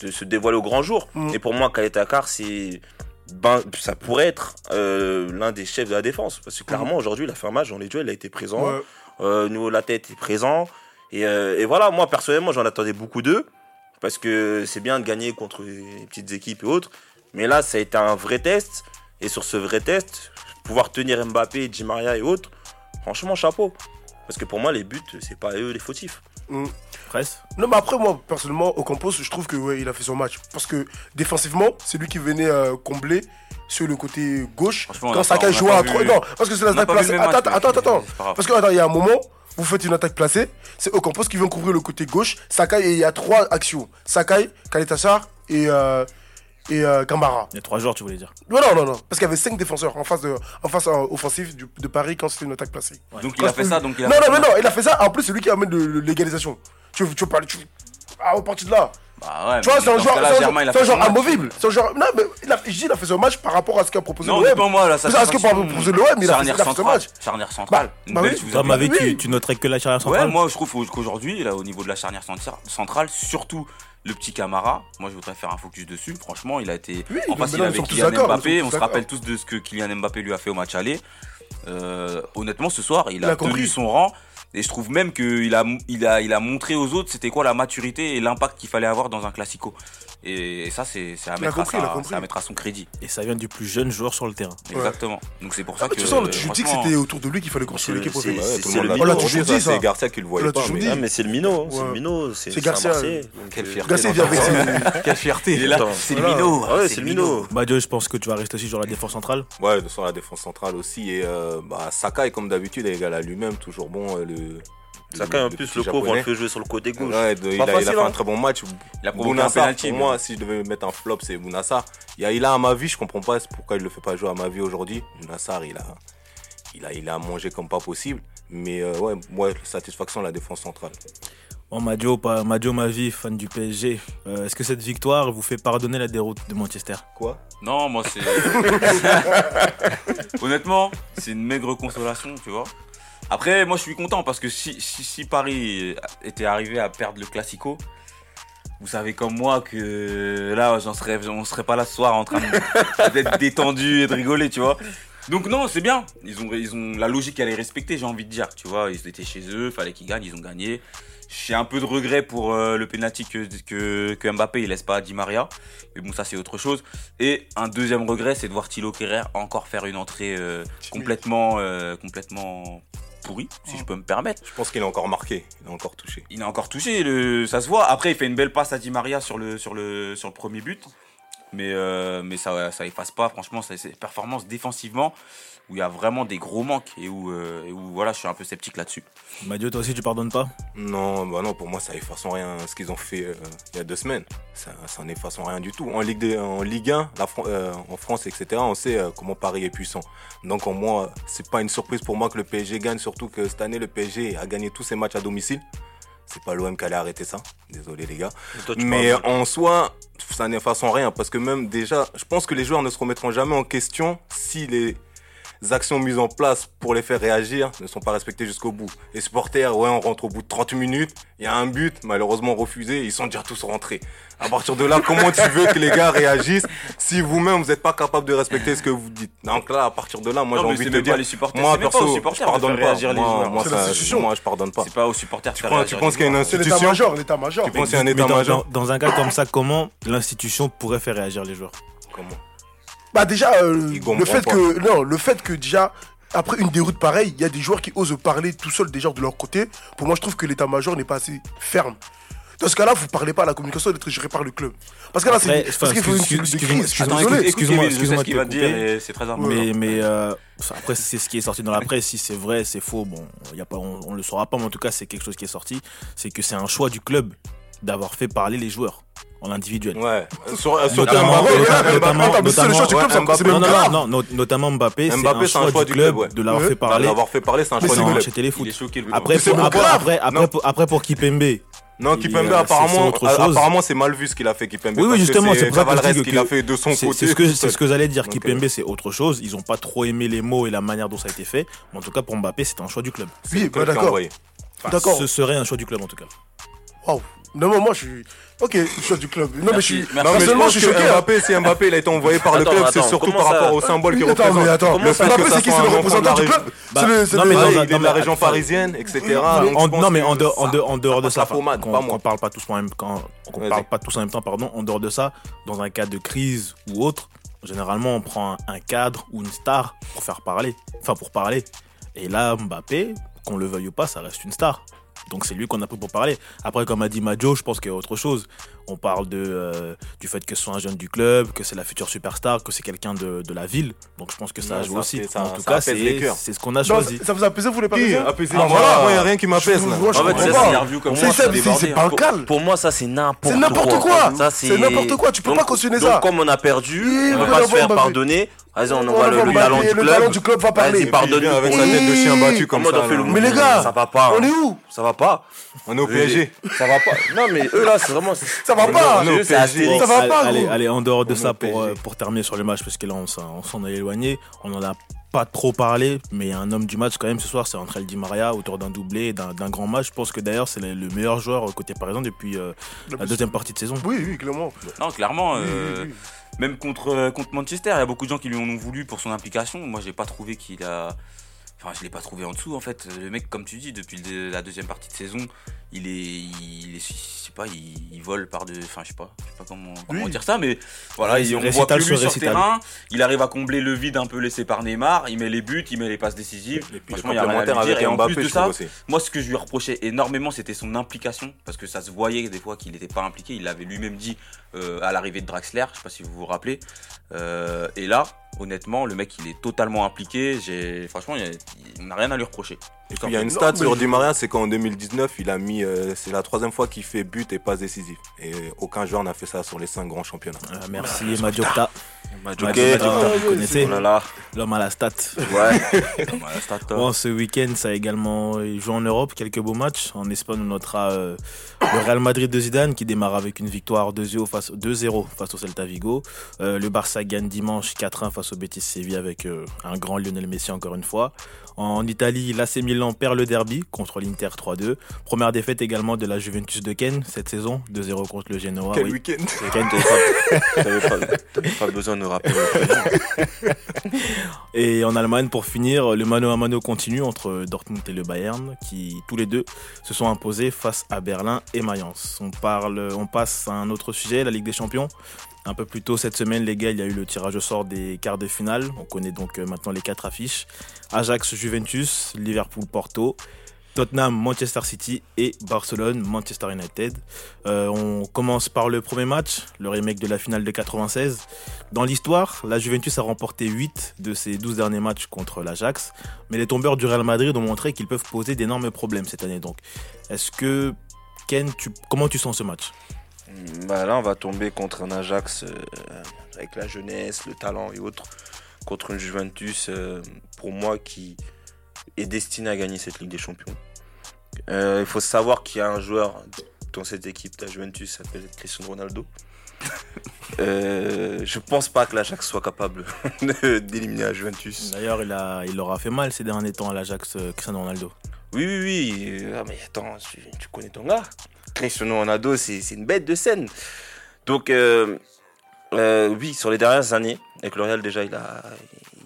S5: de se dévoiler au grand jour.
S3: Mm.
S5: Et pour moi, Kayetakar, c'est ben, ça pourrait être euh, l'un des chefs de la défense. Parce que mhm. clairement, aujourd'hui, la fermage dans les duels, il a été présent.
S3: Ouais.
S5: Euh, nous, la tête est présent. Et, euh, et voilà, moi, personnellement, j'en attendais beaucoup d'eux. Parce que c'est bien de gagner contre les petites équipes et autres. Mais là, ça a été un vrai test. Et sur ce vrai test, pouvoir tenir Mbappé, Di Maria et autres, franchement, chapeau. Parce que pour moi, les buts, c'est pas eux les fautifs.
S1: Presse
S3: Non, mais après, moi, personnellement, au Campos, je trouve que ouais, il a fait son match. Parce que défensivement, c'est lui qui venait euh, combler sur le côté gauche. Quand
S2: a pas-
S3: Sakai
S2: on a
S3: jouait à
S2: vu-
S3: 3. Non, parce que c'est la
S2: on a
S3: attaque
S2: pas vu
S3: placée. Attends,
S2: match,
S3: attends, attends. Parce que, attends, il y a un moment, vous faites une attaque placée. C'est Ocampos qui vient couvrir le côté gauche. Sakai, et il y a trois actions Sakai, Kaletassar et, euh, et euh, Camara.
S1: Il y a trois joueurs, tu voulais dire.
S3: Non, non, non, non. Parce qu'il y avait cinq défenseurs en face, de, en face euh, offensive du- de Paris quand c'était une attaque placée.
S2: Donc il a fait ça, donc il a
S3: Non,
S2: fait
S3: non, mais non, il a fait ça. En plus, c'est lui qui amène l'égalisation. Tu veux, tu veux parler. Tu... Ah, au parti de là.
S2: Bah ouais,
S3: Tu vois, c'est un
S2: ce
S3: joueur, c'est un joueur, amovible. C'est un joueur. Non, mais il a, je dis, il a fait son match par rapport à ce qu'a proposé
S2: Non,
S3: l'OM.
S2: honnêtement, moi, là, ça
S3: Parce que par rapport proposé l'OM, il a fait,
S2: Charnière
S3: il a fait son
S2: centrale.
S3: match.
S2: Charnière centrale.
S3: Bah,
S2: Une
S3: bah
S2: belle
S3: oui.
S1: tu, tu noterais que la charnière centrale
S2: Ouais, moi je trouve qu'aujourd'hui, là, au niveau de la charnière centra- centrale, surtout le petit Camara, moi je voudrais faire un focus dessus. Franchement, il a été.
S3: Oui,
S2: en face, il
S3: tous
S2: Kylian Mbappé. On se rappelle tous de ce que Kylian Mbappé lui a fait au match aller. Euh, honnêtement, ce soir, il
S3: Il
S2: a,
S3: a
S2: tenu son rang. Et je trouve même qu'il a, il a, il a montré aux autres c'était quoi la maturité et l'impact qu'il fallait avoir dans un classico. Et ça, c'est c'est à, mettre à
S3: compris,
S2: sa- mettre à son crédit.
S1: Et ça vient du plus jeune joueur sur le terrain.
S2: Exactement. Donc c'est pour ça
S3: Ah,
S2: que.
S3: tu sens, tu dis que c'était autour de lui qu'il fallait construire l'équipe. au
S5: c'est- c'est-
S4: Garcia qui le
S3: On
S4: voyait pas. mais-.
S5: Ah, mais c'est le minot, c'est le minot. C'est
S3: Garcia,
S4: Quelle
S5: euh,
S4: fierté. Quelle fierté.
S2: il est là,
S5: Attends,
S2: c'est le minot.
S5: Ah ouais, c'est le minot.
S1: Badio, je pense que tu vas rester aussi sur la défense centrale.
S4: Ouais, sur la défense centrale aussi. Et euh, bah, Sakai, comme d'habitude, est égal à lui-même, toujours bon. euh, le,
S5: Sakai, en plus, le pauvre, on le fait jouer sur le côté gauche.
S4: Ouais, de- il, a, il a
S5: facile,
S4: fait un
S5: hein.
S4: très bon match.
S2: Il a provoqué un penalty,
S4: pour
S2: mais-
S4: moi, si je devais mettre un flop, c'est Bounassar. Il a, il a un Mavi, je comprends pas pourquoi il le fait pas jouer à Mavi aujourd'hui. Bounassar, il a, il a, il a mangé comme pas possible. Mais euh, ouais, moi, satisfaction la défense centrale.
S1: Bon, Madio, pas, Madio, ma vie, fan du PSG. Euh, Est-ce que cette victoire vous fait pardonner la déroute de Manchester?
S4: Quoi?
S2: Non, moi c'est. Honnêtement, c'est une maigre consolation, tu vois. Après, moi je suis content parce que si, si, si Paris était arrivé à perdre le Classico, vous savez comme moi que là, j'en serais, on serait pas là ce soir en train d'être détendu et de rigoler, tu vois. Donc non, c'est bien. Ils ont, ils ont la logique, elle est respectée, j'ai envie de dire, tu vois. Ils étaient chez eux, fallait qu'ils gagnent, ils ont gagné. J'ai un peu de regret pour euh, le penalty que, que, que Mbappé il laisse pas à Di Maria. Mais bon, ça c'est autre chose. Et un deuxième regret, c'est de voir Thilo Kerrer encore faire une entrée euh, complètement, euh, complètement pourrie, si je peux me permettre.
S4: Je pense qu'il est encore marqué, il est encore touché.
S2: Il a encore touché, le, ça se voit. Après, il fait une belle passe à Di Maria sur le, sur le, sur le premier but. Mais, euh, mais ça, ça efface pas, franchement, ça- c'est performance défensivement où il y a vraiment des gros manques et où, euh, et où voilà, je suis un peu sceptique là-dessus.
S1: Madio, toi aussi, tu pardonnes pas?
S4: Non, bah non, pour moi, ça efface en rien ce qu'ils ont fait euh, il y a deux semaines. Ça, ça n'efface en rien du tout. En Ligue, en Ligue 1, la Fran- euh, en France, etc., on sait euh, comment Paris est puissant. Donc, en moi, c'est pas une surprise pour moi que le PSG gagne, surtout que cette année, le PSG a gagné tous ses matchs à domicile. C'est pas l'OM qui allait arrêter ça. Désolé, les gars.
S5: Toi,
S4: Mais en soi, ça n'efface en rien parce que même déjà, je pense que les joueurs ne se remettront jamais en question si les actions mises en place pour les faire réagir ne sont pas respectées jusqu'au bout. Les supporters, ouais, on rentre au bout de 30 minutes, il y a un but, malheureusement refusé, ils sont déjà tous rentrés. À partir de là, comment tu veux que les gars réagissent si vous-même vous n'êtes pas capable de respecter ce que vous dites? Donc là, à partir de là, moi j'ai envie de te dire,
S2: pas les supporters,
S4: moi
S2: pas aux
S4: perso, je
S2: de
S4: pardonne pas.
S2: réagir les
S4: Moi,
S2: joueurs.
S4: moi, ça- je pardonne pas.
S2: C'est pas aux supporters de
S4: Tu
S2: faire
S4: penses,
S2: réagir
S4: tu penses
S2: les
S4: qu'il y a une institution
S3: l'état-major, l'état-major.
S4: Tu penses qu'il y a un état-major?
S1: dans- dans un cas comme ça, comment l'institution pourrait faire réagir les joueurs?
S4: Comment?
S3: Bah déjà, euh, le fait
S4: pas.
S3: que non, le fait que déjà après une déroute pareille, il y a des joueurs qui osent parler tout seuls déjà de leur côté. Pour moi, je trouve que l'état-major n'est pas assez ferme. Dans ce cas-là, vous parlez pas, la communication doit être gérée par le club. Parce que là, c'est parce qu'il faut une crise. Je suis
S1: excuse-moi, excuse-moi, excuse-moi
S2: va te dire c'est très important.
S1: Mais, mais euh, après, c'est ce qui est sorti dans la presse. Si c'est vrai, c'est faux, bon, y a pas, on, on le saura pas, mais en tout cas, c'est quelque chose qui est sorti. C'est que c'est un choix du club d'avoir fait parler les joueurs en individuel.
S4: Ouais. Sur, euh, sur
S1: Notamment,
S4: Mbappé,
S1: notamment,
S4: Mbappé,
S1: notamment,
S3: attends, mais c'est le
S1: notamment-
S3: choix du club, ça-
S4: Mbappé,
S3: c'est même
S1: non, non,
S3: grave.
S1: non, non, notamment Mbappé, c'est
S4: Mbappé,
S1: un choix du club, de l'avoir
S4: Ouais.
S1: fait parler.
S4: L'avoir fait parler, c'est un choix du club.
S1: Téléfoot. Après, après, après, après,
S4: Non.
S1: pour, après, pour Kipembe,
S4: Non, Kipembe,
S1: euh,
S4: apparemment, apparemment, c'est mal vu ce qu'il a fait, Kipembe.
S1: Oui, oui, justement, c'est que-
S4: qu'il a fait de son
S1: c'est
S4: côté.
S1: c'est ce que c'est ce que j'allais dire. Kipembe, c'est autre chose. Ils ont pas trop aimé les mots et la manière dont ça a été fait. Mais en tout cas, pour Mbappé, c'est un choix du club.
S3: Oui, bah
S4: club qui a
S3: d'accord. D'accord.
S1: Ce serait un choix du club en tout cas.
S3: Waouh. Non, mais moi, je suis. Ok, je suis du club. Non, mais je suis.
S4: Non, mais je
S3: Personnellement,
S4: pense
S3: je suis
S4: que
S3: choqué. hein.
S4: Mbappé, si Mbappé il a été envoyé par le club, c'est surtout par
S5: ça
S4: rapport au symbole qu'il
S3: Attends,
S4: représente.
S3: mais attends.
S5: Ça,
S3: Mbappé, c'est qui C'est le représentant du club?
S1: Bah,
S3: C'est le- c'est
S1: non,
S3: le-
S1: mais
S4: Ouais,
S1: dans
S4: il est de la région parisienne, etc. Je
S1: non mais en dehors, de ça, qu'on parle pas tous en même qu'on
S4: Vas-y.
S1: parle pas tous en même temps pardon, en dehors de ça, dans un cas de crise ou autre, généralement on prend un, un cadre ou une star pour faire parler, enfin pour parler. Et là Mbappé, qu'on le veuille ou pas, ça reste une star. Donc c'est lui qu'on a pris pour parler. Après, comme a dit Majo, je pense qu'il y a autre chose. On parle de, euh, du fait que ce soit un jeune du club, que c'est la future superstar, que c'est quelqu'un de, de la ville. Donc je pense que ça joué
S4: ça
S1: aussi.
S4: ça-
S1: en tout
S4: ça
S1: cas,
S4: apaise les
S1: c'est
S4: cœurs.
S1: c'est ce qu'on a
S3: Non,
S1: choisi.
S3: ça vous a apaisé, vous les
S4: Qui
S3: Parisiens
S4: apaisé
S3: Non,
S4: Moi,
S3: voilà.
S4: moi, il n'y a rien qui m'apaise là.
S3: Moi, je
S5: En fait, c'est
S3: pas.
S5: ça, interview comme
S3: ça,
S5: c'est
S3: pas
S5: Pour-
S3: calme.
S5: Pour moi, ça, c'est n'importe
S3: C'est n'importe quoi.
S5: Ça,
S3: C'est n'importe quoi. Tu peux pas cautionner ça.
S5: comme on a perdu,
S3: Oui,
S5: on va pas se faire pardonner. Vas-y, on envoie
S3: va
S5: le, le talent du
S3: le
S5: club.
S3: talent du club va parler.
S5: Vas-y, pardonne.
S4: avec sa
S3: Oui.
S4: tête de chien battu comme ça.
S3: Mais les gars,
S5: ça va pas.
S3: On est où?
S5: Ça va pas.
S4: On est au PSG.
S5: Ça va pas. Non, mais eux là, c'est vraiment.
S3: Ça va pas. Ça va
S1: allez,
S3: pas,
S1: allez,
S3: gros.
S1: allez, en dehors de ça, pour, euh, pour terminer sur le match, parce que là, on s'en est éloigné. On en a pas trop parlé, mais il y a un homme du match quand même ce soir, c'est André Di Maria, autour d'un doublé, et d'un grand match. Je pense que d'ailleurs, c'est le le meilleur joueur côté parisien depuis euh, la deuxième partie de saison.
S3: Oui, oui, clairement.
S2: Non, clairement, euh,
S3: oui, oui.
S2: même contre, contre Manchester, il y a beaucoup de gens qui lui en ont voulu pour son implication. Moi, j'ai pas trouvé qu'il a. Enfin, je l'ai pas trouvé en dessous en fait. Le mec, comme tu dis, depuis la deuxième partie de saison, il est, il est, je sais pas, il, il vole par de, enfin, je sais pas, je sais pas comment, comment
S3: Oui.
S2: dire ça, mais voilà, il, on voit plus
S1: sur
S2: lui sur le
S1: récital.
S2: terrain. Il arrive à combler le vide un peu laissé par Neymar. Il met les buts, il met les passes décisives.
S4: Et puis
S2: Franchement, il y a rien à lui dire. Et en
S4: Mbappé,
S2: plus de ça,
S4: aussi.
S2: moi, ce que je lui reprochais énormément, c'était son implication, parce que ça se voyait des fois qu'il n'était pas impliqué. Il l'avait lui-même dit euh, à l'arrivée de Draxler, je sais pas si vous vous rappelez. Euh, et là, honnêtement, le mec, il est totalement impliqué. J'ai, franchement, il on n'a rien à lui reprocher.
S4: Et puis il y a une stat sur Di Maria, c'est qu'en 2019, il a mis, euh, c'est la troisième fois qu'il fait but et passe décisif. Et aucun joueur n'a fait ça sur les cinq grands championnats.
S1: Euh, merci Majokta.
S5: Ok.
S1: Majokta, vous connaissez
S5: Oh
S1: l'homme à la stat.
S5: Ouais.
S2: Voilà, stat, hein.
S1: Bon, ce week-end, ça a également joué en Europe, quelques beaux matchs. En Espagne, on notera euh, le Real Madrid de Zidane qui démarre avec une victoire 2-0 face, 2-0 face au Celta Vigo. Euh, le Barça gagne dimanche 4-1 face au Betis Séville avec euh, un grand Lionel Messi encore une fois. En Italie, l'AC Milan perd le derby contre l'Inter 3-2. Première défaite également de la Juventus de Ken cette saison, 2-0 contre le Genoa.
S4: Quel
S1: oui.
S4: week-end
S1: Ken,
S5: T'avais pas, t'avais pas besoin de rappeler.
S1: Et en Allemagne, pour finir, le mano à mano continue entre Dortmund et le Bayern, qui tous les deux se sont imposés face à Berlin et Mayence. On parle, on passe à un autre sujet, la Ligue des Champions. Un peu plus tôt cette semaine, les gars, il y a eu le tirage au sort des quarts de finale. On connaît donc euh, maintenant les quatre affiches Ajax, Juventus, Liverpool, Porto. Tottenham, Manchester City et Barcelone, Manchester United. Euh, on commence par le premier match, le remake de la finale de 96. Dans l'histoire, la Juventus a remporté 8 de ses 12 derniers matchs contre l'Ajax, mais les tombeurs du Real Madrid ont montré qu'ils peuvent poser d'énormes problèmes cette année. Donc, est-ce que Ken, comment tu sens ce match?
S5: Bah là, on va tomber contre un Ajax euh, avec la jeunesse, le talent et autres, contre une Juventus, euh, pour moi, qui est destinée à gagner cette Ligue des Champions. Euh, Il faut savoir qu'il y a un joueur dans cette équipe, la Juventus, s'appelle Cristiano Ronaldo. Euh, je pense pas que l'Ajax soit capable d'éliminer la Juventus.
S1: D'ailleurs, il, a, il leur a fait mal ces derniers temps à l'Ajax, Cristiano Ronaldo.
S5: Oui, oui, oui. Ah, mais attends, tu, tu connais ton gars. Cristiano Ronaldo, c'est c'est une bête de scène. Donc, euh, euh, oui, sur les dernières années, avec le Real, déjà, il a,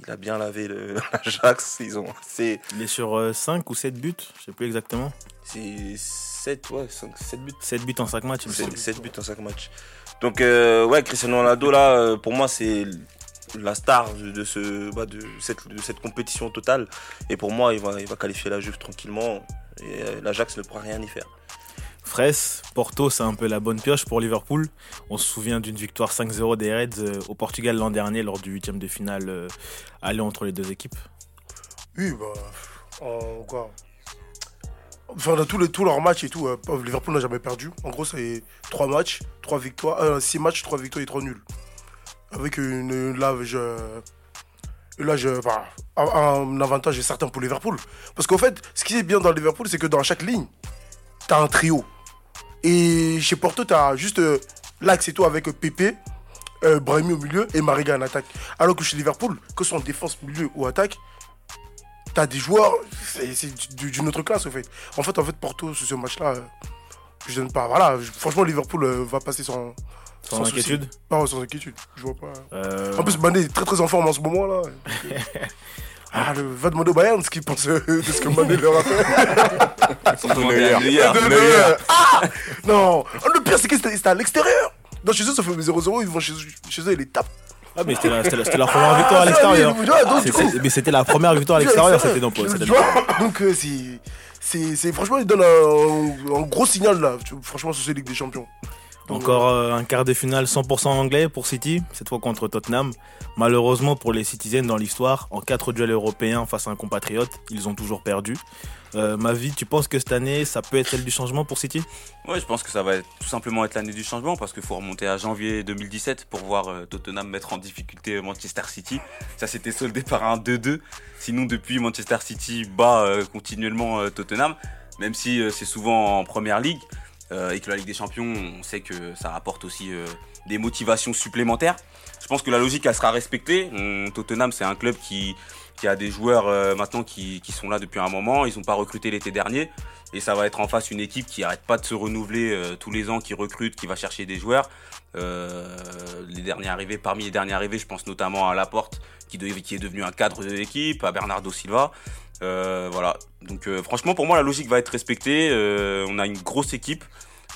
S5: il a bien lavé l'Ajax. Ils ont. C'est
S1: Il est sur 5 ou 7 buts, je sais plus exactement.
S5: c'est 7, ouais, 5, 7 buts.
S1: 7 buts en 5 matchs, il me semble.
S5: 7 buts en 5 matchs. Donc, euh, ouais, Cristiano Ronaldo, là, euh, pour moi, c'est la star de, de ce, bah, de, cette, de cette compétition totale. Et pour moi, il va, il va qualifier la Juve tranquillement. Et euh, l'Ajax ne pourra rien y faire.
S1: Fraisse, Porto, c'est un peu la bonne pioche pour Liverpool. On se souvient d'une victoire 5-0 des Reds euh, au Portugal l'an dernier lors du huitième de finale euh, aller entre les deux équipes.
S3: Oui, bah. En quoi Enfin, dans tous, les, tous leurs matchs et tout, euh, Liverpool n'a jamais perdu. En gros, c'est 3 matchs, 3 victoires, 6 matchs, 3 victoires et 3 nuls. Avec une, une lave, euh, enfin, un, un avantage certain pour Liverpool. Parce qu'en fait, ce qui est bien dans Liverpool, c'est que dans chaque ligne, t'as un trio. Et chez Porto, t'as juste euh, l'axe et tout avec euh, Pepe, euh, Brahimi au milieu et Mariga en attaque. Alors que chez Liverpool, que ce soit en défense, milieu ou attaque, t'as des joueurs, c'est c'est du- d'une autre classe en fait. En fait, en fait Porto, sur ce match-là, euh, Je donne pas. Voilà, je- franchement, Liverpool euh, va passer sans.
S1: Sans inquiétude?
S3: Non, sans inquiétude. Je vois pas.
S1: Euh,
S3: En plus, Mané est très très en forme en ce moment là. Ah, le, va demander au Bayern ce qu'il pense euh, de ce que Mané leur a fait.
S2: Surtout Neuer.
S3: De- de- Ah Non Oh, Le pire, c'est que c'était à l'extérieur. Non, chez eux, ça fait 0-0, ils vont chez, chez eux, ils les tapent.
S1: Ah, mais c'était la, première victoire à
S3: Ah,
S1: l'extérieur.
S3: donc,
S1: Mais c'était la première victoire à l'extérieur, c'était
S3: vois Donc, euh, c'est. Franchement, ils donnent un, un gros signal là, franchement, sur cette Ligue des Champions.
S1: Encore euh, un quart de finale 100% anglais pour City, cette fois contre Tottenham. Malheureusement pour les Citizens dans l'histoire, en quatre duels européens face à un compatriote, ils ont toujours perdu. Euh, ma vie, tu penses que cette année, ça peut être celle du changement pour City?
S2: Ouais, je pense que ça va tout simplement être l'année du changement parce qu'il faut remonter à janvier 2017 pour voir euh, Tottenham mettre en difficulté Manchester City. Ça s'était soldé par un 2-2. Sinon, depuis, Manchester City bat continuellement Tottenham, même si c'est souvent en première ligue euh, et que la Ligue des Champions, on sait que ça apporte aussi euh, des motivations supplémentaires. Je pense que la logique, elle sera respectée. On- Tottenham, c'est un club qui, a des joueurs euh, maintenant qui, sont là depuis un moment. Ils n'ont pas recruté l'été dernier. Et ça va être en face une équipe qui arrête pas de se renouveler tous les ans, qui recrute, qui va chercher des joueurs. Les derniers arrivés, parmi les derniers arrivés, je pense notamment à Laporte, qui est devenu un cadre de l'équipe, à Bernardo Silva. Euh, voilà. Donc euh, franchement, pour moi, la logique va être respectée. Euh, on a une grosse équipe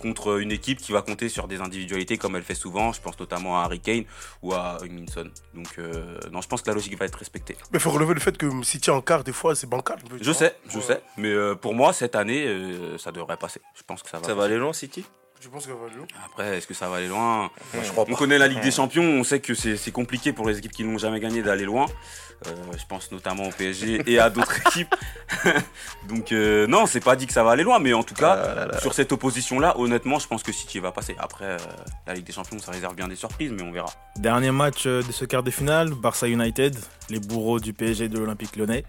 S2: contre une équipe qui va compter sur des individualités comme elle fait souvent. Je pense notamment à Harry Kane ou à Minson. Donc euh, non, je pense que la logique va être respectée.
S3: Mais il faut relever le fait que City en quart, des fois, c'est bancal.
S2: Je sais, je
S3: Ouais.
S2: sais. Mais euh, pour moi, cette année, euh, ça devrait passer. Je pense que ça va.
S5: Ça va aller loin, City?
S3: Je pense qu'elle va aller loin.
S2: Après, est-ce que ça va aller loin?
S4: Je crois
S2: On connaît la Ligue des Champions, on sait que c'est compliqué pour les équipes qui n'ont jamais gagné d'aller loin. Euh, je pense notamment au PSG et à d'autres équipes. Donc euh, non, c'est pas dit que ça va aller loin, mais en tout cas,
S5: Ah là là.
S2: sur cette opposition-là, honnêtement, je pense que City va passer. Après, euh, la Ligue des Champions, ça réserve bien des surprises, mais on verra.
S1: Dernier match de ce quart de finale, Barça United, les bourreaux du PSG et de l'Olympique lyonnais.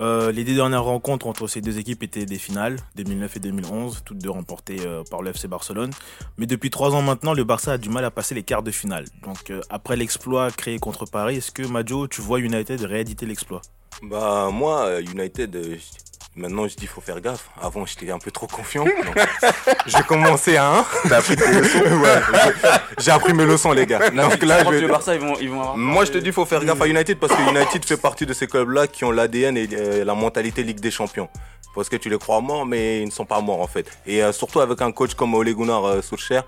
S1: Euh, les deux dernières rencontres entre ces deux équipes étaient des finales, 2009 et 2011, toutes deux remportées euh, par le Barcelone. Mais depuis trois ans maintenant, le Barça a du mal à passer les quarts de finale. Donc euh, après l'exploit créé contre Paris, est-ce que Majo, tu vois United rééditer l'exploit?
S4: Bah moi, United, maintenant je dis faut faire gaffe. Avant j'étais un peu trop confiant. J'ai commencé à 1.
S5: T'as appris tes leçons
S4: Ouais, j'ai- appris mes leçons les gars. Donc là, je
S2: crois que
S4: vais-
S2: le Barça, ils vont, ils vont avoir
S4: Moi je te dis faut faire gaffe à United parce que United fait partie de ces clubs-là qui ont l'ADN et euh, la mentalité Ligue des Champions. Parce que tu les crois morts mais ils ne sont pas morts en fait. Et euh, surtout avec un coach comme Ole Gunnar euh, Solskjaer,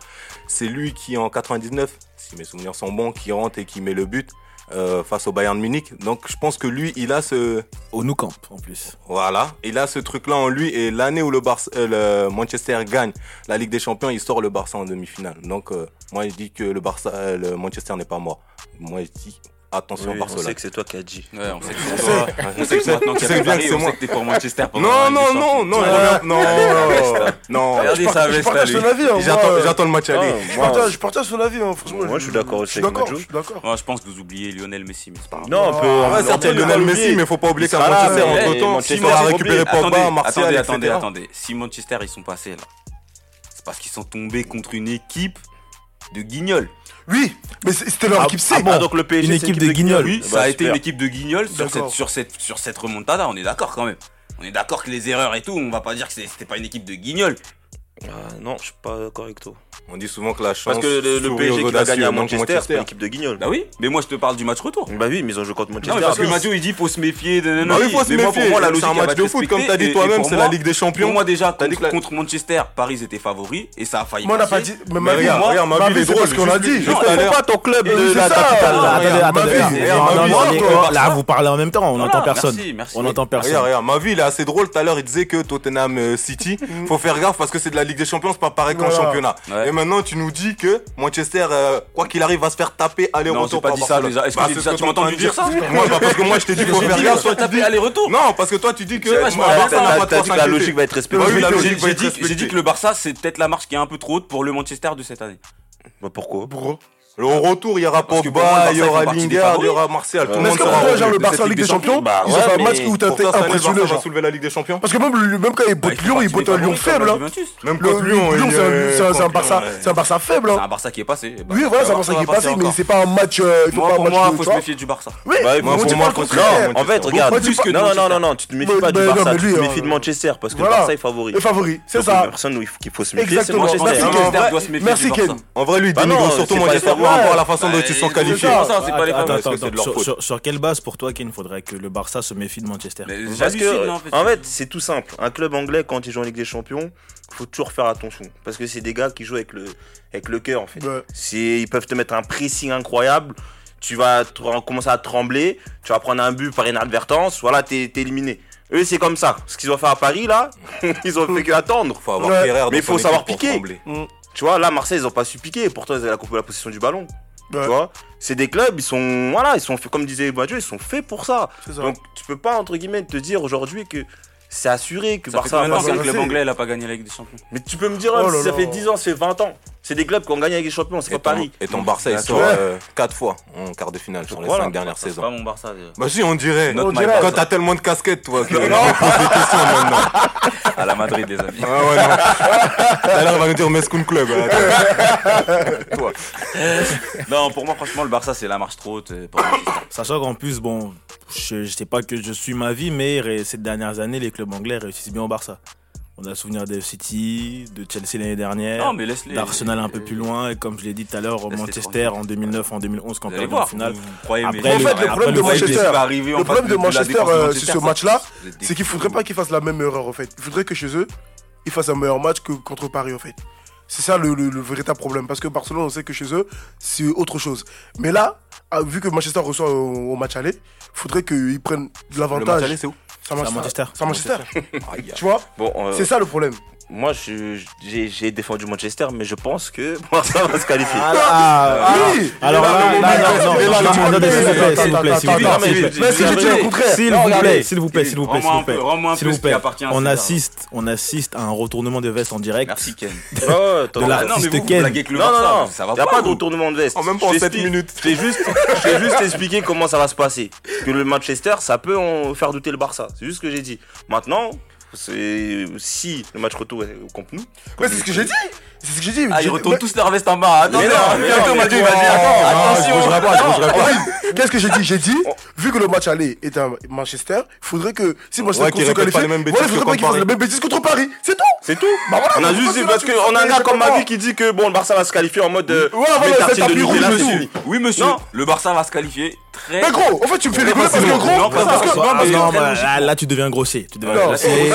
S4: c'est lui qui en 99, si mes souvenirs sont bons, qui rentre et qui met le but euh, face au Bayern Munich. Donc je pense que lui il a ce
S1: Au Nou Camp en plus.
S4: voilà, il a ce truc-là en lui et l'année où le, Barça, euh, le Manchester gagne la Ligue des Champions, il sort le Barça en demi-finale. Donc euh, moi je dis que le Barça, euh, le Manchester n'est pas mort. Moi je dis attention
S5: Oui, on
S4: Barcelone.
S5: sait que c'est toi qui as dit.
S2: Ouais, on sait que c'est toi. On sait que maintenant qu'il y a Paris,
S4: que c'est
S2: on sait que t'es pour Manchester
S4: Non non non non non non non.
S2: Regardez
S3: Je
S2: ça, lui.
S3: hein,
S4: J'attends
S3: moi,
S4: j'attends le match
S5: Ah,
S4: aller.
S3: Je partage, je partage son avis, franchement.
S5: Moi, je suis d'accord
S3: Je
S5: aussi
S3: suis
S5: avec
S3: d'accord,
S5: Majo.
S3: je suis d'accord.
S2: Moi, je pense que vous oubliez Lionel Messi, mais c'est pas grave.
S5: Non, on peut.
S3: Ah,
S5: on
S4: Lionel Messi, mais faut pas oublier qu'à Manchester, entre temps,
S5: Manchester,
S4: Simon a récupéré. Pogba,
S2: attendez,
S4: Martial,
S2: attendez,
S4: etc.
S2: attendez, attendez. Si Manchester ils sont passés là, c'est parce qu'ils sont tombés contre une équipe de guignols.
S3: Oui, mais c'est- c'était leur
S1: Ah,
S3: équipe C.
S1: ah bon
S5: Ah, donc le PSG,
S1: Une
S5: c'est
S1: équipe de guignols.
S2: Oui,
S5: Bah,
S2: ça a été une équipe de guignols sur cette, sur, cette, sur cette remontada, on est d'accord quand même. On est d'accord que les erreurs et tout, on va pas dire que c'était pas une équipe de guignols.
S5: Ah, non, je suis pas d'accord avec toi.
S4: On dit souvent que la chance
S5: Parce que le, le PSG qui va gagner à Manchester, c'est pas une équipe de guignols.
S2: Bah oui, mais moi je te parle du match retour.
S5: Bah oui, mais ils ont joué contre
S2: Non,
S5: Manchester.
S2: mais parce que
S5: Ah,
S2: Madio il dit faut se méfier de
S4: Bah oui, faut se
S2: mais moi, pour
S4: méfier.
S2: moi, la
S4: C'est
S2: logique
S4: un
S2: elle va
S4: match
S2: être
S4: de foot, comme t'as dit toi-même, c'est
S2: moi-
S4: la Ligue des Champions.
S2: Pour moi déjà
S4: T'as dit
S2: contre, contre Manchester, Paris était favori et ça a failli
S3: Mais on n'a pas dit. Mais ma vie,
S4: regarde,
S3: moi,
S4: regarde, ma vie,
S3: vie,
S4: il est
S3: c'est ce qu'on a dit.
S5: Non, il
S4: l'heure.
S5: faut pas ton club de
S3: c'est
S5: la
S3: ça,
S5: capitale.
S1: attendez, non, non, oh, là vous parlez en même temps, on n'entend personne.
S2: merci, merci.
S1: On n'entend personne.
S4: Regarde, regarde, ma vie, il est assez drôle. Tout à l'heure, il disait que Tottenham euh, City, faut faire gaffe parce que c'est de la Ligue des Champions, c'est pas pareil qu'en
S3: Voilà.
S4: championnat.
S2: Ouais.
S4: Et maintenant, tu nous dis que Manchester, euh, quoi qu'il arrive, va se faire taper
S2: Non,
S4: aller-retour.
S2: j'ai pas
S4: par
S2: dit ça
S4: Barcelone.
S2: Est-ce que
S4: Bah,
S2: j'ai
S4: c'est
S2: déjà-
S4: ce
S2: tu
S4: que
S2: m'as entendu
S4: de
S2: dire ça
S4: Moi, bah, parce que moi, je t'ai dit
S2: J'ai dit qu'on se taper aller-retour.
S4: Non, parce que toi, tu dis que.
S2: C'est vrai, je
S4: moi,
S2: me
S4: Barça,
S2: rappelle,
S4: on va
S5: T'as
S4: pas
S5: t'as
S4: trop
S5: dit que la
S4: au retour, il y aura Pogba, il y aura Lingard, il y aura Martial. Tout le
S3: euh,
S4: monde sera
S3: genre le Barça en Ligue des Champions, ils ont fait un match où t'as été impressionné.
S4: Barça soulever la Ligue des Champions.
S3: Parce que même quand ils battent Lyon, ils battent un Lyon faible.
S4: Même
S3: quand
S4: Lyon,
S3: hein.
S4: Hein.
S3: c'est un Barça, c'est un Barça faible. Hein.
S2: C'est un Barça qui est passé. Bah,
S3: oui, voilà, c'est un Barça qui est passé, mais c'est pas un match. Euh,
S2: moi, pour moi, faut se méfier du Barça.
S3: Oui.
S5: Bah, pour moi, En fait, regarde. Non, non, non, non, tu te méfies pas du Barça, tu te méfies de Manchester parce que le Barça est favori.
S3: Est favori, c'est ça.
S5: La personne qu'il faut se méfier, c'est Manchester.
S3: Merci Ken.
S4: En vrai, lui, dénigre surtout Manchester par rapport à la façon dont
S2: bah,
S4: ils sont qualifiés.
S1: Sur quelle base pour toi, Ken, faudrait que le Barça se méfie de Manchester
S5: Parce que, en fait, c'est tout simple. Un club anglais, quand il joue en Ligue des Champions, faut toujours faire attention. Parce que c'est des gars qui jouent avec le, avec le cœur, en fait. Ils peuvent te mettre un pressing incroyable tu vas commencer à trembler, tu vas prendre un but par inadvertance, voilà, t'es éliminé. Eux, c'est comme ça. Ce qu'ils ont fait à Paris, là, ils ont fait que attendre.
S4: Faut avoir.
S5: Mais il faut savoir piquer. Tu vois, là, Marseille, ils ont pas su piquer. Pourtant, ils avaient la, la possession du ballon. Tu vois C'est des clubs, ils sont. Voilà, ils sont comme disait Mathieu, ils sont faits pour ça.
S3: ça.
S5: Donc, tu peux pas, entre guillemets, te dire aujourd'hui que c'est assuré que
S2: ça
S5: Barça
S2: fait
S5: va passer.
S2: que
S3: le
S2: il a pas gagné la Ligue des Champions?
S5: Mais tu peux me dire,
S3: oh
S5: hein,
S3: là
S5: si ça fait 10 ans, ça fait 20 ans. C'est des clubs qui ont gagné avec les champions, c'est pas
S4: ton,
S5: Paris.
S4: Et ton Barça, il sort 4 euh, fois en quart de finale sur les 5 dernières
S2: ah,
S4: saisons.
S2: C'est pas mon Barça.
S4: Bah si, on dirait. Quand t'as tellement de casquettes, toi, que non. pose des questions maintenant.
S2: À la Madrid, les amis.
S4: Ah ouais, non. D'ailleurs, on va nous dire Mescoun Club. Hein. toi.
S2: Non, pour moi, franchement, le Barça, c'est la marche trop haute. Euh,
S1: Sachant qu'en plus, bon, je, je sais pas que je suis ma vie, mais ces dernières années, les clubs anglais réussissent bien au Barça. On a souvenir de City, de Chelsea l'année dernière, d'Arsenal un peu plus loin, et comme je l'ai dit tout à l'heure, Manchester en 2009, en 2011, quand on en finale. Après,
S3: en fait, le problème de Manchester, le problème de euh,
S2: Manchester
S3: sur ce match-là, c'est qu'il faudrait pas qu'ils fassent la même erreur, en fait. Il faudrait que chez eux, ils fassent un meilleur match que contre Paris, en fait. C'est ça le, véritable problème. Parce que Barcelone, on sait que chez eux, c'est autre chose. Mais là, ah, vu que Manchester reçoit au, au match aller, faudrait qu'ils prennent de l'avantage.
S4: Le match aller, c'est où?
S3: Sans
S1: Manchester. Sans Manchester.
S3: Sans Manchester. Tu vois
S5: bon, euh...
S3: C'est ça le problème
S5: moi, j'ai défendu Manchester, mais je pense que Barça va se qualifier.
S1: Ah,
S3: oui
S1: Alors là, non, s'il vous plaît, s'il vous plaît, s'il vous plaît, s'il vous plaît, s'il vous plaît, s'il vous plaît, on assiste, on assiste à un retournement de veste en direct.
S2: Merci Ken.
S1: De
S2: oh, l'artiste
S1: Ken.
S5: Non, non, non, y a
S2: pas
S5: de retournement de veste.
S4: En même pas 7 minutes.
S5: Je juste, j'ai juste expliqué comment ça va se passer. Que le Manchester, ça peut faire douter le Barça. C'est juste ce que j'ai dit. Maintenant, euh, si le match retour est contre nous.
S3: Ouais, c'est ce que j'ai dit c'est ce que j'ai dit.
S2: Ah, ils retournent tous leur veste en bas. Attends,
S5: bientôt
S2: Mathieu il va dire attention.
S3: Qu'est-ce que j'ai dit? J'ai dit, oh. vu que le match aller est à Manchester, il faudrait que si Manchester se qualifie, il faudrait pas qu'ils
S4: fassent
S3: les mêmes bêtises contre Paris. C'est tout.
S5: C'est tout.
S3: Bah
S5: On a juste dit parce qu'on a un gars comme Mavi qui dit que bon, le Barça va se qualifier en mode. Euh,
S2: oui, monsieur. Le Barça va se qualifier. Très
S3: mais gros, en fait, tu me fais rigoler parce que gros,
S2: non,
S3: parce que,
S1: non,
S2: parce que,
S1: non, là, là, tu deviens grossier. Tu deviens grossier.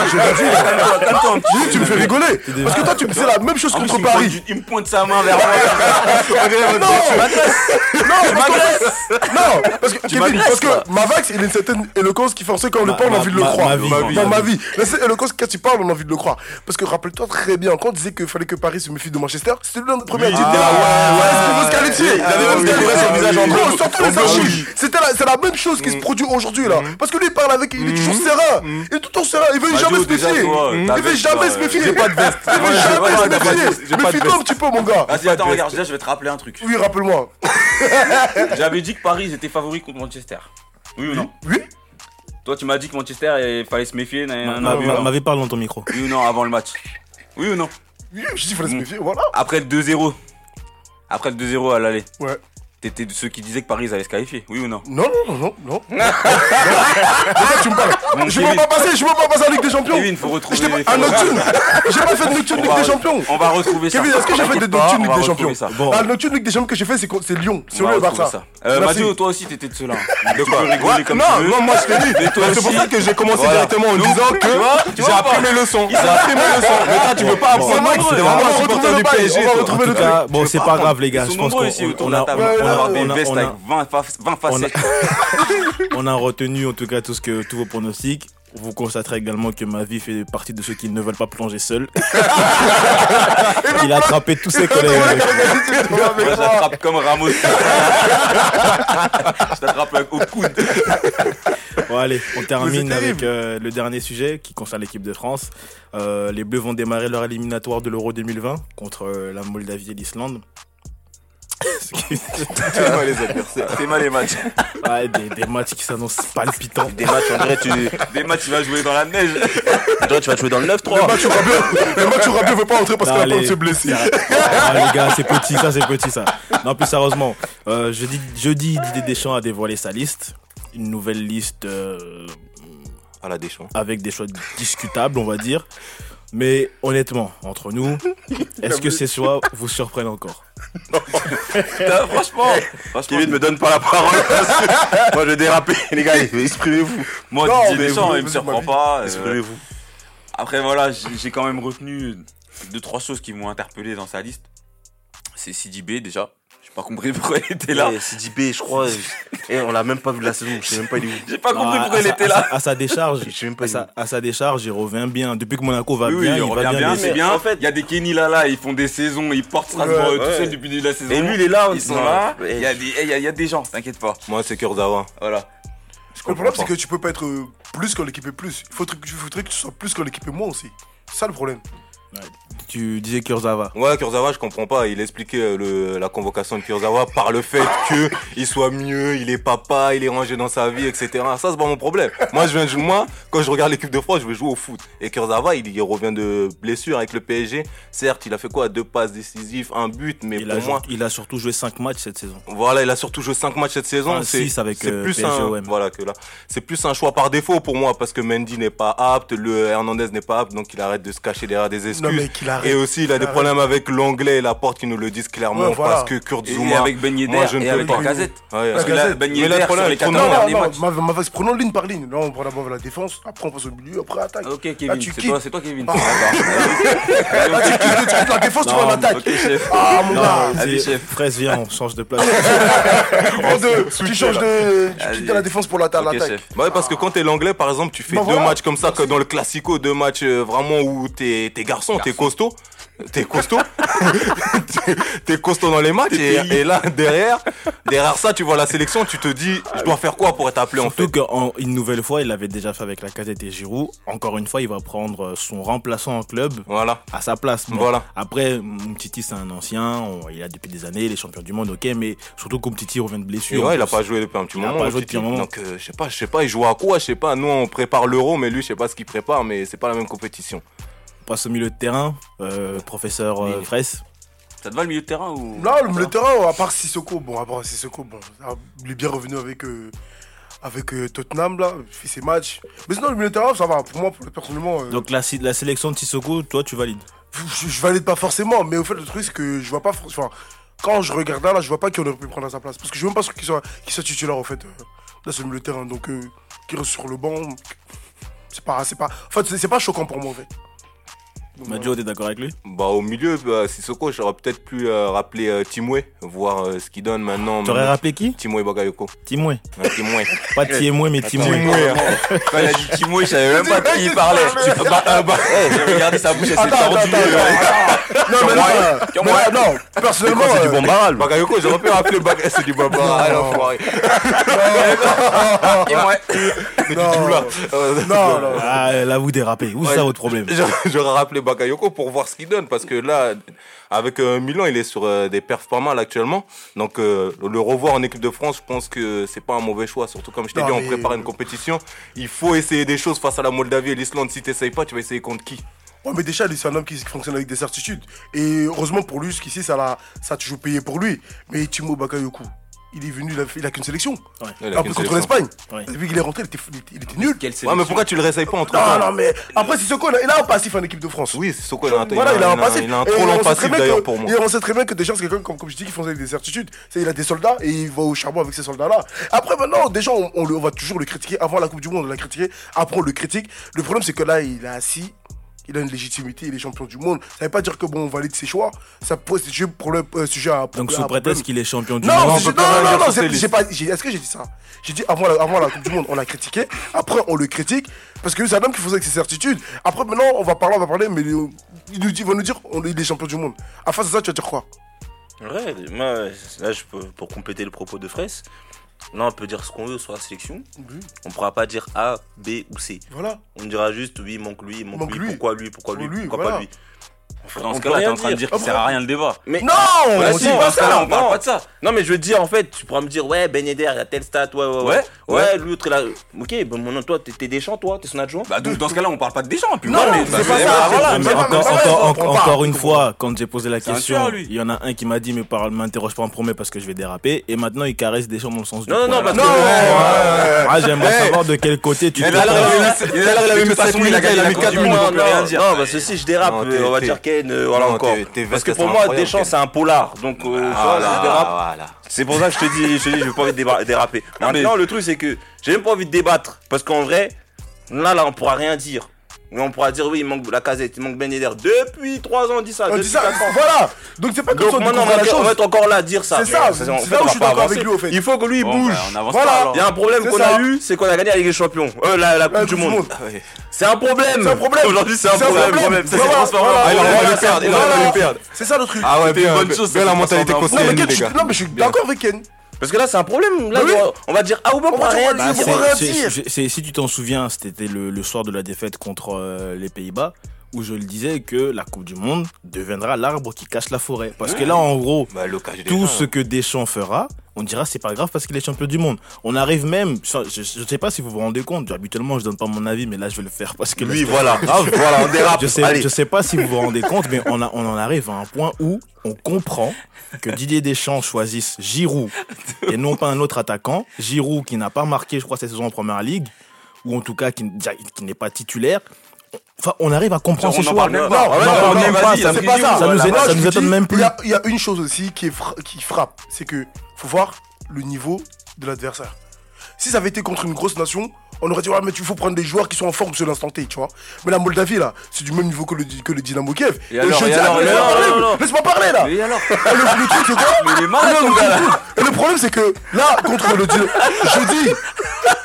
S3: tu me fais rigoler. Parce que toi, tu me fais la même chose contre Paris.
S2: Il me pointe sa main vers moi.
S3: non, non, parce non, parce que, Kevin, parce que Mavax, il a une certaine éloquence qui fait quand on le parle, on a envie de le croire. Dans
S1: ma
S3: vie. C'est éloquence, quand tu parles, on a envie de le croire. Parce que rappelle-toi très bien, quand on disait qu'il fallait que Paris se méfie de Manchester, c'était l'un des premiers à dire. Ouais, ouais,
S5: Il avait visage en
S3: C'était C'est la même chose qui se produit aujourd'hui, là. Parce que lui, il parle avec. Il est toujours serein. Il est tout le temps serein. Il veut jamais se méfier.
S2: Mm.
S3: Il veut jamais se méfier. Il veut jamais se méfier. Mais fais
S4: donc,
S3: tu peux, mon gars.
S2: Vas-y, attends, regarde, là, je vais te rappeler un truc.
S3: Oui, rappelle-moi.
S2: J'avais dit que Paris était favori contre Manchester. Oui ou non
S3: Oui.
S2: Toi, tu m'as dit que Manchester, il fallait se méfier.
S1: M'avait parlé dans ton micro.
S2: Oui ou non, avant le match Oui ou non
S3: Oui, je dis qu'il fallait se mm. méfier, voilà.
S2: Après le 2-0. Après le 2-0 à l'aller.
S3: Ouais.
S2: T'étais de ceux qui disaient que Paris allait se qualifier, oui ou non
S3: Non, non, non, non. non. Tu me parles Je ne peux
S2: Kevin.
S3: pas passer, je peux pas passer en Ligue des Champions.
S2: Kevin, il faut retrouver.
S3: J'étais pas- un nocturne J'ai pas fait de nocturne Ligue des Champions
S2: On va retrouver ça.
S3: Kevin, est-ce que j'ai fait de
S2: T'inquiète pas,
S3: nocturnes
S2: on
S3: Ligue des Champions
S2: ça. Bon.
S3: Ah, Le nocturne Ligue des Champions que j'ai fait, c'est contre- c'est Lyon,
S2: c'est
S3: On
S2: va retrouver ça. Euh, Mathieu, toi aussi, t'étais de ceux-là.
S4: De quoi non, non, moi je t'ai dit. C'est pour ça que j'ai commencé directement en disant que j'ai appris mes leçons. Mais toi, tu veux pas apprendre. C'est
S3: On va
S4: supporter
S3: retrouver
S4: du
S3: le
S4: PSG.
S1: bon, c'est pas grave, les gars. Je pense
S2: nombreux ici qu'on
S1: autour
S2: de la
S1: a,
S2: table. On
S1: a, retenu en tout cas tout ce que, tous vos pronostics. Vous constaterez également que ma vie fait partie de ceux qui ne veulent pas plonger seul. Il a attrapé tous ses collègues.
S2: Moi, j'attrape comme Ramos. Je t'attrape au coude.
S1: Bon, allez, on termine avec euh, le dernier sujet qui concerne l'équipe de France. Euh, les Bleus vont démarrer leur éliminatoire de l'Euro 2020 contre euh, la Moldavie et l'Islande.
S4: Ouais, les adversaires.
S2: C'est mal les matchs.
S1: Ouais, des, des matchs qui s'annoncent palpitants.
S5: Des matchs, on dirait tu,
S2: Des matchs, tu vas jouer dans la neige.
S5: on dirait tu vas jouer dans le 9-3.
S3: Le match où Rabiot, le match où Rabiot veut pas entrer parce qu'il a peur de se blesser.
S1: Ah, les gars, c'est petit, ça, c'est petit, ça. Non, plus sérieusement, euh, jeudi, jeudi, Didier Deschamps a dévoilé sa liste. Une nouvelle liste euh,
S4: À la Deschamps.
S1: avec des choix discutables, on va dire. Mais honnêtement, entre nous, est-ce que ces choix vous surprennent encore
S2: Putain, franchement, franchement,
S5: Kevin me donne pas la parole. Moi je vais déraper. Les gars, exprimez-vous.
S2: moi,
S3: Non,
S2: Didier
S3: mais
S2: Deschamps,
S3: vous-
S2: il me
S3: vous-
S2: surprend
S3: vous-
S2: pas. euh,
S5: Exprimez-vous.
S2: Après, voilà, j'ai j'ai quand même retenu deux, trois choses qui m'ont interpellé dans sa liste. C'est CDB déjà. Pas compris pourquoi il était là.
S5: CDB, je crois. on l'a même pas vu de la saison. Je sais même pas il est où.
S2: J'ai pas compris
S1: Ah,
S2: pourquoi
S1: sa-
S2: était là.
S1: À sa décharge,
S5: Je sais même pas
S1: à sa, à sa décharge, il revient bien. Depuis que Monaco va
S2: Oui, oui,
S1: bien,
S2: il
S1: il,
S2: revient
S1: va
S2: bien,
S1: mais-
S2: c'est bien.
S5: en fait-
S2: il y a des Kenny Lala, ils font des saisons, ils portent Strasbourg
S3: Ouais,
S2: tout seul depuis le début de la saison.
S5: Et lui, il est là.
S2: Ils sont là. Il y, a des- il y a- il y a des gens, t'inquiète pas.
S4: Moi, c'est Kurzawa.
S2: Voilà.
S3: Le problème, c'est que tu peux pas être plus quand l'équipe est plus. Il faudrait, que- il faudrait que tu sois plus quand l'équipe est moins aussi. C'est ça le problème.
S1: Tu disais Kurzawa.
S4: Ouais, Kurzawa, je comprends pas. Il expliquait euh, le, la convocation de Kurzawa par le fait que il soit mieux, il est papa, il est rangé dans sa vie, etc. Ça, c'est pas mon problème. Moi, je viens moi, quand je regarde l'équipe de France, je veux jouer au foot. Et Kurzawa, il, il revient de blessure avec le PSG. Certes, il a fait quoi? Deux passes décisives, un but, mais
S1: Il
S4: pour
S1: a,
S4: moi,
S1: il a surtout joué 5 matchs cette saison.
S4: Voilà, il a surtout joué 5 matchs cette saison.
S1: Enfin,
S4: c'est
S1: six avec, euh,
S4: plus
S1: PSG
S4: un voilà que là, c'est plus un choix par défaut pour moi parce que Mendy n'est pas apte, le Hernandez n'est pas apte, donc il arrête de se cacher derrière des excuses.
S3: Non, mais
S4: et aussi, il a des
S3: arrête.
S4: problèmes avec l'anglais et la porte qui nous le disent clairement
S3: Ouais, voilà.
S4: parce que Kurt
S2: Et,
S4: Zouma.
S2: et avec Ben Yedder
S4: moi, je ne
S2: et avec
S4: pas.
S2: Lacazette.
S4: Ouais,
S2: Parce que
S3: Lacazette.
S2: là, Ben
S4: Mais problème,
S2: sur les
S4: prenons-
S2: 14
S3: Non,
S2: derniers
S3: non,
S2: matchs.
S3: non, ma, ma, ma- prenons ligne par ligne. Là, on prend d'abord la défense, après on passe au milieu, après attaque.
S2: Ok, Kevin, c'est toi, c'est toi, Kevin.
S3: Ah. Là, tu quittes, la défense, tu vas en attaque. Ah, mon gars.
S1: c'est-
S2: allez, chef.
S1: Fraise, viens, on change de place.
S3: En deux, tu changes de. Tu quittes la défense pour l'attaque.
S2: chef.
S4: Ouais, parce que quand t'es l'anglais, par exemple, tu fais
S3: Bah
S4: deux matchs comme ça, que dans le classico, deux matchs euh, vraiment où t'es t'es garçon, t'es costaud. T'es costaud. T'es- costaud dans les matchs. Et, et là, derrière, derrière ça, tu vois la sélection, tu te dis, je dois faire quoi pour être appelé en fait?
S1: Surtout qu'une nouvelle fois, il l'avait déjà fait avec la casette et Giroud. Encore une fois, il va prendre son remplaçant en club
S4: Voilà.
S1: à sa place. Bon,
S4: Voilà.
S1: Après, Mtiti, c'est un ancien. on- il a depuis des années, les champions du monde, ok. Mais surtout qu'Umtiti revient de blessure.
S4: ouais, il a pas joué depuis un petit
S1: Il a
S4: moment.
S1: pas joué depuis un moment.
S4: Donc, euh, je sais pas, je sais pas, il joue à quoi, je sais pas. Nous, on prépare l'euro, mais lui, je sais pas ce qu'il prépare, mais c'est pas la même compétition.
S1: Passe au milieu de terrain. euh, professeur euh. Fraisse.
S2: Ça te va le milieu de terrain ou
S3: Non, le, le terrain, à part Sissoko, bon, à part Sissoko, bon, il est bien revenu avec, euh, avec euh, Tottenham, là, il fait ses matchs. Mais sinon, le milieu de terrain, ça va, pour moi, pour- personnellement, euh,
S1: Donc la, la sélection de Sissoko, toi, tu valides?
S3: je, je valide pas forcément, mais au fait, le truc, c'est que je vois pas, enfin, quand je regarde là, là, je vois pas qui aurait pu prendre à sa place. Parce que je suis même pas sûr qu'il soit, soit titulaire, en fait, là, c'est le milieu de terrain, donc, euh, qui reste sur le banc, c'est pas, c'est pas, en fait, c'est pas choquant pour moi, en fait.
S1: Madio, t'es d'accord avec lui?
S4: Bah, au milieu, bah, Sissoko, j'aurais peut-être pu euh, rappeler euh, Timwe, voir euh, ce qu'il donne maintenant.
S1: T'aurais
S4: mais-
S1: rappelé qui?
S4: Timwe Bagayoko.
S1: Timoué.
S4: Ouais, Timwe.
S1: Pas Tiemoué, mais Timoué.
S4: Timwe.
S2: Quand il a dit Timo, je savais même pas de qui il parlait. Bah, euh, bah, eh, J'ai regardé sa bouche, elle s'est tordue.
S3: Non, mais
S2: Comme
S3: mais là, non, personnellement,
S5: C'est du bon barral.
S4: Bagayoko, j'aurais pu rappeler Bagayoko. C'est du baba. Ah, l'enfoiré.
S2: Et moi,
S3: non,
S4: là. Euh,
S3: non, non.
S1: Ah, là, vous dérapez. Où ça votre problème?
S4: J'aurais rappelé Bakayoko pour voir ce qu'il donne parce que là, avec euh, Milan, il est sur euh, des perfs pas mal actuellement. Donc euh, le revoir en équipe de France, je pense que c'est pas un mauvais choix. Surtout comme je t'ai dit, on prépare une compétition. Il faut essayer des choses face à la Moldavie et l'Islande. Si t'essayes pas, tu vas essayer contre qui?
S3: Ouais, mais déjà, lui, c'est un homme qui fonctionne avec des certitudes. Et heureusement pour lui, jusqu'ici, ça, l'a- ça a toujours payé pour lui. Mais Timo Bakayoko, il est venu, il a, fait- il a qu'une sélection.
S1: Ouais.
S4: Il a
S3: Après, contre l'Espagne.
S1: Ouais.
S3: Depuis qu'il est rentré, il était, il nul.
S2: quelle
S4: Ouais, mais pourquoi tu le réessayes pas entre
S3: Non,
S4: temps
S3: non, mais après, Sissoko, il a un passif en équipe de France.
S4: Oui, c'est Soko, il a un,
S3: Voilà, il a un passif.
S4: il a un trop
S3: on
S4: long passif d'ailleurs pour moi.
S3: Et on sait très bien que déjà, c'est quelqu'un, comme, comme je dis, qui fonctionne avec des certitudes. C'est, il a des soldats et il va au charbon avec ces soldats-là. Après, maintenant, déjà, on, on va toujours le critiquer. Avant la Coupe du Monde, on l'a critiqué. Après, on le critique. Le problème, c'est que là, il est assis. Il a une légitimité, il est champion du monde. Ça veut pas dire que bon, on valide ses choix. Ça pose sujet, problème, euh, sujet à
S1: Donc sous prétexte qu'il est champion du
S3: Non,
S1: monde.
S3: non, non, non, non, j'ai pas, est-ce que j'ai dit ça? J'ai dit avant la, avant la Coupe du Monde, on l'a critiqué. Après, on le critique parce que c'est un homme qui faisait avec ses certitudes. Après, maintenant, on va parler, on va parler, mais euh, il, nous dit, il va nous dire, on est champion du monde. À face de ça, tu vas dire quoi?
S5: Ouais, moi, là, je peux, pour compléter le propos de Fraisse, là, on peut dire ce qu'on veut sur la sélection. On pourra pas dire A, B ou C.
S3: Voilà.
S5: On dira juste, oui, manque lui, manque,
S3: Manque
S5: lui,
S3: lui.
S5: pourquoi lui, pourquoi lui,
S3: Pour lui,
S5: pourquoi
S3: voilà.
S5: pas lui.
S2: Dans ce cas-là, t'es en train de dire qu'il sert à rien le débat.
S5: Mais
S3: non, on dit pas ça,
S2: on parle pas de ça.
S5: Non, mais je veux dire, en fait, tu pourras me dire, ouais, Ben Yedder, il a tel stat, ouais, ouais, ouais. l'autre, il a. Ok, ben, bon, maintenant, toi, t'es Deschamps, toi, t'es son adjoint.
S2: Bah, donc, dans ce cas-là, on parle pas de Deschamps, puis
S3: Non, c'est pas.
S1: Encore une fois, quand j'ai posé la question, il y en a un qui m'a dit, mais parle m'interroge pas en premier parce que je vais déraper. Et maintenant, il caresse Deschamps dans le sens du.
S5: Non, non, non,
S3: non. Ah,
S1: ah, j'aimerais
S4: eh.
S1: savoir de quel côté tu.
S2: Il a
S4: mis
S2: 4
S5: Non, parce que si je dérape, euh, on va dire que. Euh, voilà encore. Parce que pour moi, Deschamps, c'est un polar. Donc, euh, ah,
S4: voilà,
S5: C'est pour ça que je te dis, je te dis, pas envie de déraper.
S2: Non mais...
S5: le truc, c'est que j'ai même pas envie de débattre. Parce qu'en vrai, là, là, on pourra rien dire. Mais on pourra dire oui, il manque la casette, il manque Ben Yedder. Depuis 3 ans, on dit ça.
S3: On dit ça, voilà. Donc c'est pas comme ça.
S5: Maintenant, on va être encore là à dire ça.
S3: C'est ça, c'est là où je suis d'accord avec lui au fait.
S5: Il faut que lui bouge.
S3: Voilà.
S5: Il y a un problème qu'on a eu, c'est qu'on a gagné la Ligue des Champions. Euh, la Coupe du Monde. C'est un problème.
S3: C'est un problème.
S5: Aujourd'hui, c'est un problème. C'est
S4: transparent. Il va
S5: a
S4: perdre.
S3: C'est ça le truc.
S4: Ah ouais,
S2: bonne chose. C'est
S4: la mentalité qu'on
S3: concernée. Non, mais je suis d'accord avec Ken.
S5: Parce que là, c'est un problème. On va dire Aouba
S3: pour
S5: rien
S1: bah, Si tu t'en souviens, c'était le, soir de la défaite contre euh, les Pays-Bas où je le disais que la Coupe du Monde deviendra l'arbre qui cache la forêt. Parce que là, en gros,
S4: bah,
S1: tout ce hein. que Deschamps fera, on dira c'est pas grave parce qu'il est champion du monde. On arrive même, je, je sais pas si vous vous rendez compte, habituellement je donne pas mon avis, mais là je vais le faire parce que. Oui,
S5: voilà, grave, voilà, on dérape.
S1: Je sais, sais pas si vous vous rendez compte, mais on, a, on en arrive à un point où on comprend que Didier Deschamps choisisse Giroud et non pas un autre attaquant. Giroud qui n'a pas marqué, je crois, cette saison en première ligue, ou en tout cas qui n'est pas titulaire. Enfin, on arrive à comprendre
S2: ce
S1: choix. Non, on
S2: n'en.
S1: Ça nous étonne même plus.
S3: Il y a une chose aussi qui frappe, c'est que faut voir le niveau de l'adversaire. Si ça avait été contre une grosse nation, on aurait dit, ah, mais tu faut prendre des joueurs qui sont en forme sur l'instant T, tu vois. Mais la Moldavie, là, c'est du même niveau que le, que le Dynamo Kiev.
S2: Et,
S3: je dis, laisse-moi parler, là. Le, le, truc, c'est quoi
S2: mais il est
S3: non,
S2: gars, là.
S3: Et le problème, c'est que là, contre le Dynamo. je dis.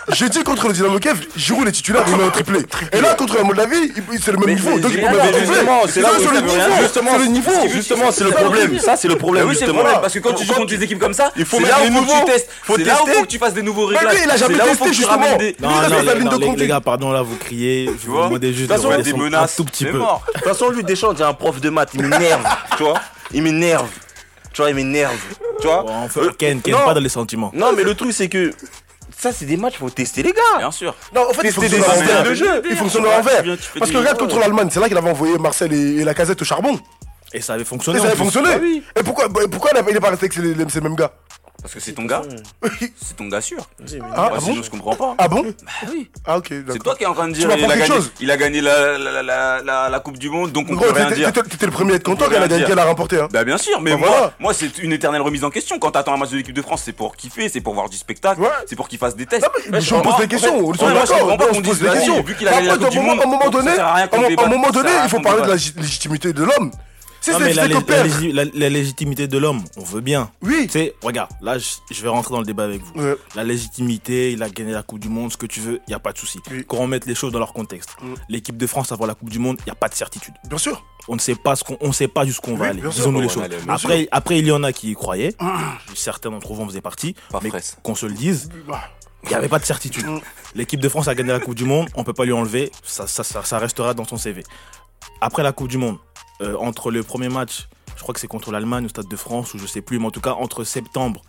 S3: Je dis contre le Dynamo Kiev, Giroud est titulaire, il met un triplé. Et là, contre la Moldavie, c'est le même niveau. Donc, il peut même
S5: Justement, c'est
S3: le niveau.
S5: Justement,
S3: le niveau.
S5: C'est le problème. Ça, c'est le problème.
S2: Oui, c'est le problème. Parce que quand tu joues contre des équipes comme ça,
S5: il faut
S2: là où tu testes. C'est là où tu fasses des nouveaux réglages.
S3: Mais il a jamais testé, justement reste.
S1: Les gars, pardon, là, vous criez. Je vous demandais juste
S2: de des menaces.
S1: tout petit peu.
S5: De toute façon, lui, Deschamps, c'est un prof de maths. Il m'énerve, tu vois. Il m'énerve. Tu vois, il m'énerve. Tu vois. Euh,
S1: Ken, Ken, pas dans les sentiments.
S5: Non, mais le truc, c'est que ça, c'est des matchs, faut tester les gars.
S2: Bien sûr.
S3: Non, en fait,
S5: tester des systèmes de jeu.
S3: Il fonctionne l'envers. Parce que regarde contre l'Allemagne, c'est là qu'il avait envoyé Marcel et, la casette au charbon.
S1: Et ça avait fonctionné.
S3: Et
S1: ça
S3: avait fonctionné. Et pourquoi il n'est pas resté avec ces mêmes gars?
S2: Parce que c'est ton gars. c'est ton gars sûr.
S3: Ah, ah bon
S2: Je comprends pas.
S3: Ah bon
S2: Bah oui.
S3: Ah ok.
S2: C'est toi qui es en train de dire. Il a, gagné, il a gagné la, la, la, la, Coupe du Monde, donc on peut rien dire.
S3: T'étais le premier à être content qu'elle a remporté. Hein.
S2: Bah bien sûr, mais moi, moi c'est une éternelle remise en question. Quand t'attends un match de l'équipe de France, c'est pour kiffer, c'est pour voir du spectacle, c'est pour qu'il fasse des tests.
S3: Je pose des questions. On
S2: comprends pas qu'on dise
S3: des questions.
S2: Vu qu'il a gagné la Coupe du Monde,
S3: à un moment donné, il faut parler de la légitimité de l'homme. Si c'est
S1: la, légitimité de l'homme, on veut bien.
S3: Oui.
S1: Tu sais, regarde, là, je, vais rentrer dans le débat avec vous. La légitimité, il a gagné la Coupe du Monde, ce que tu veux, il n'y a pas de souci. Quand on met les choses dans leur contexte,
S3: mm.
S1: l'équipe de France avant la Coupe du Monde, il n'y a pas de certitude.
S3: Bien sûr.
S1: On ne sait pas ce qu'on, on sait pas jusqu'où on va aller. Disons-nous les choses. Après, après, il y en a qui y croyaient.
S3: Mm.
S1: Certains d'entre vous en faisaient partie. Mais qu'on se le dise.
S3: Bah.
S1: Il n'y avait pas de certitude.
S3: Mm.
S1: L'équipe de France a gagné la Coupe du Monde, on ne peut pas lui enlever, ça, ça, restera dans son CV. Après la Coupe du Monde, euh, entre le premier match, je crois que c'est contre l'Allemagne au Stade de France, ou je sais plus, mais en tout cas entre septembre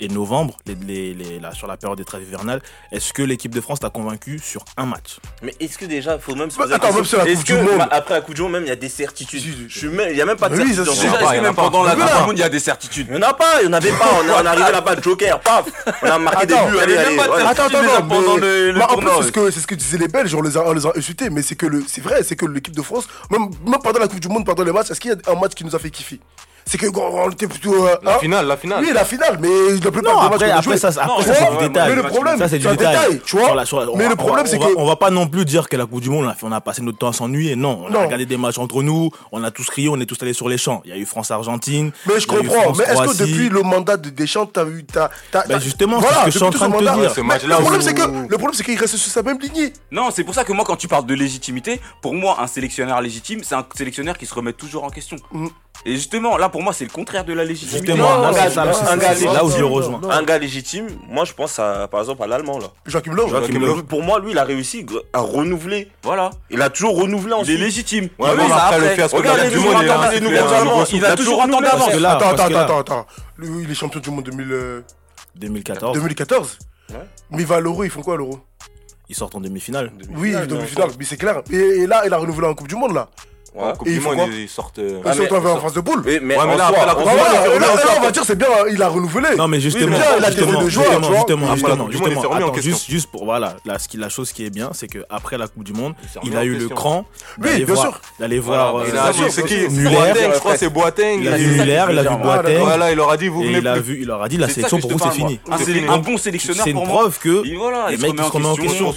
S1: et novembre, les, les, là, sur la période des trêves hivernales, est-ce que l'équipe de France t'a convaincu sur un match?
S5: Mais est-ce que déjà, il faut même se
S3: bah,
S5: poser bah,
S3: attends, même sur la Coupe
S5: bah, après la Coupe du Monde, même il y a des certitudes. Il y a même pas de
S3: oui,
S5: certitudes.
S2: Déjà, est-ce que même pendant la Coupe du Monde, il y a des certitudes
S5: Il n'y en a pas, il n'y en avait pas. On, on arrivait là-bas, Joker, paf, on a marqué des buts.
S3: Attends, attends,
S2: pendant le En
S3: bah, plus, c'est ce que disaient les Belges, on les a insultés, mais c'est que c'est vrai, c'est que l'équipe de France, même pendant la Coupe du Monde, pendant les matchs, est-ce qu'il y a un match qui nous a fait kiffer? c'est que on était plutôt. Euh,
S4: la
S3: hein
S4: finale, la finale.
S3: Oui, la finale, mais la plupart
S1: non,
S3: des
S1: après. Après, ça, après ça, c'est du détail.
S3: Mais le problème,
S1: ça, c'est du détail.
S3: Mais
S1: on,
S3: le problème, c'est que.
S1: On va pas non plus dire que la Coupe du Monde, on a, passé notre temps à s'ennuyer. Non, on a regardé des matchs entre nous, on a tous crié, on est tous allés sur les champs. Il y a eu France-Argentine.
S3: Mais je comprends. Mais est-ce que depuis le mandat de Deschamps, t'as eu. T'as, ben,
S1: justement, c'est ce que je suis en train de dire.
S3: Le problème, c'est que. Le problème, c'est qu'il reste sur sa même lignée.
S2: Non, c'est pour ça que moi, quand tu parles de légitimité, pour moi, un sélectionneur légitime, c'est un sélectionneur qui se remet toujours en question.
S3: Mm.
S2: Et justement, là pour moi, c'est le contraire de la légitimité.
S1: Justement,
S5: Non, non, un gars
S1: c'est là où je le
S3: légitime.
S1: rejoins.
S3: Non.
S5: Un gars légitime, moi je pense à, par exemple à l'allemand là.
S3: Joachim Löw.
S4: Joachim Löw.
S5: Pour moi, lui, il a réussi à renouveler.
S2: Voilà.
S5: Il a toujours renouvelé
S2: Il est
S5: ensuite.
S2: légitime.
S4: Ouais, mais après le
S2: après.
S4: fiasco de
S5: Regarde
S4: la
S5: les
S4: Coupe du
S5: nouveaux
S4: Monde, il a
S2: toujours
S5: avant.
S1: là,
S3: Attends, attends, attends, attends. Lui, il est champion du monde 2000, euh,
S1: 2014,
S3: 2014.
S5: Ouais.
S3: Mais il va à l'Euro, ils font quoi à l'Euro?
S1: Ils sortent en demi-finale.
S3: Oui,
S5: Demi-finale,
S3: demi-finale, mais c'est clair. Et là, il a renouvelé en Coupe du Monde là.
S5: Ouais.
S4: Coupe
S3: Et
S4: du
S3: il faut
S4: Monde, ils sortent. euh,
S5: Ah,
S3: Ils tombés en phase de poule.
S5: Mais, mais
S4: Ouais, mais
S5: en
S4: là, après la
S5: en
S4: Coupe du Monde,
S3: là,
S4: en
S3: on va dire c'est bien, il a renouvelé.
S1: Non mais justement,
S3: il a
S1: justement,
S3: des de joueurs,
S1: justement, justement, justement,
S4: Coupe du en
S1: juste, juste pour voilà, là, ce qui, la chose qui est bien, c'est que après la Coupe du Monde,
S4: Il
S1: a
S4: en
S1: eu le cran
S3: Oui,
S1: d'aller
S3: bien
S1: voir,
S3: sûr.
S1: d'aller voir. Euh,
S4: c'est qui? Boateng, je crois c'est Boateng.
S1: Il a vu Muller, il a vu. Boateng,
S4: Voilà, il leur a dit, vous venez
S1: il a
S4: plus.
S1: vu, il leur a dit la sélection pour vous c'est fini.
S2: moi. Un, bon sélectionneur
S1: C'est une preuve que les mecs qui
S2: en
S1: se remet en
S2: question.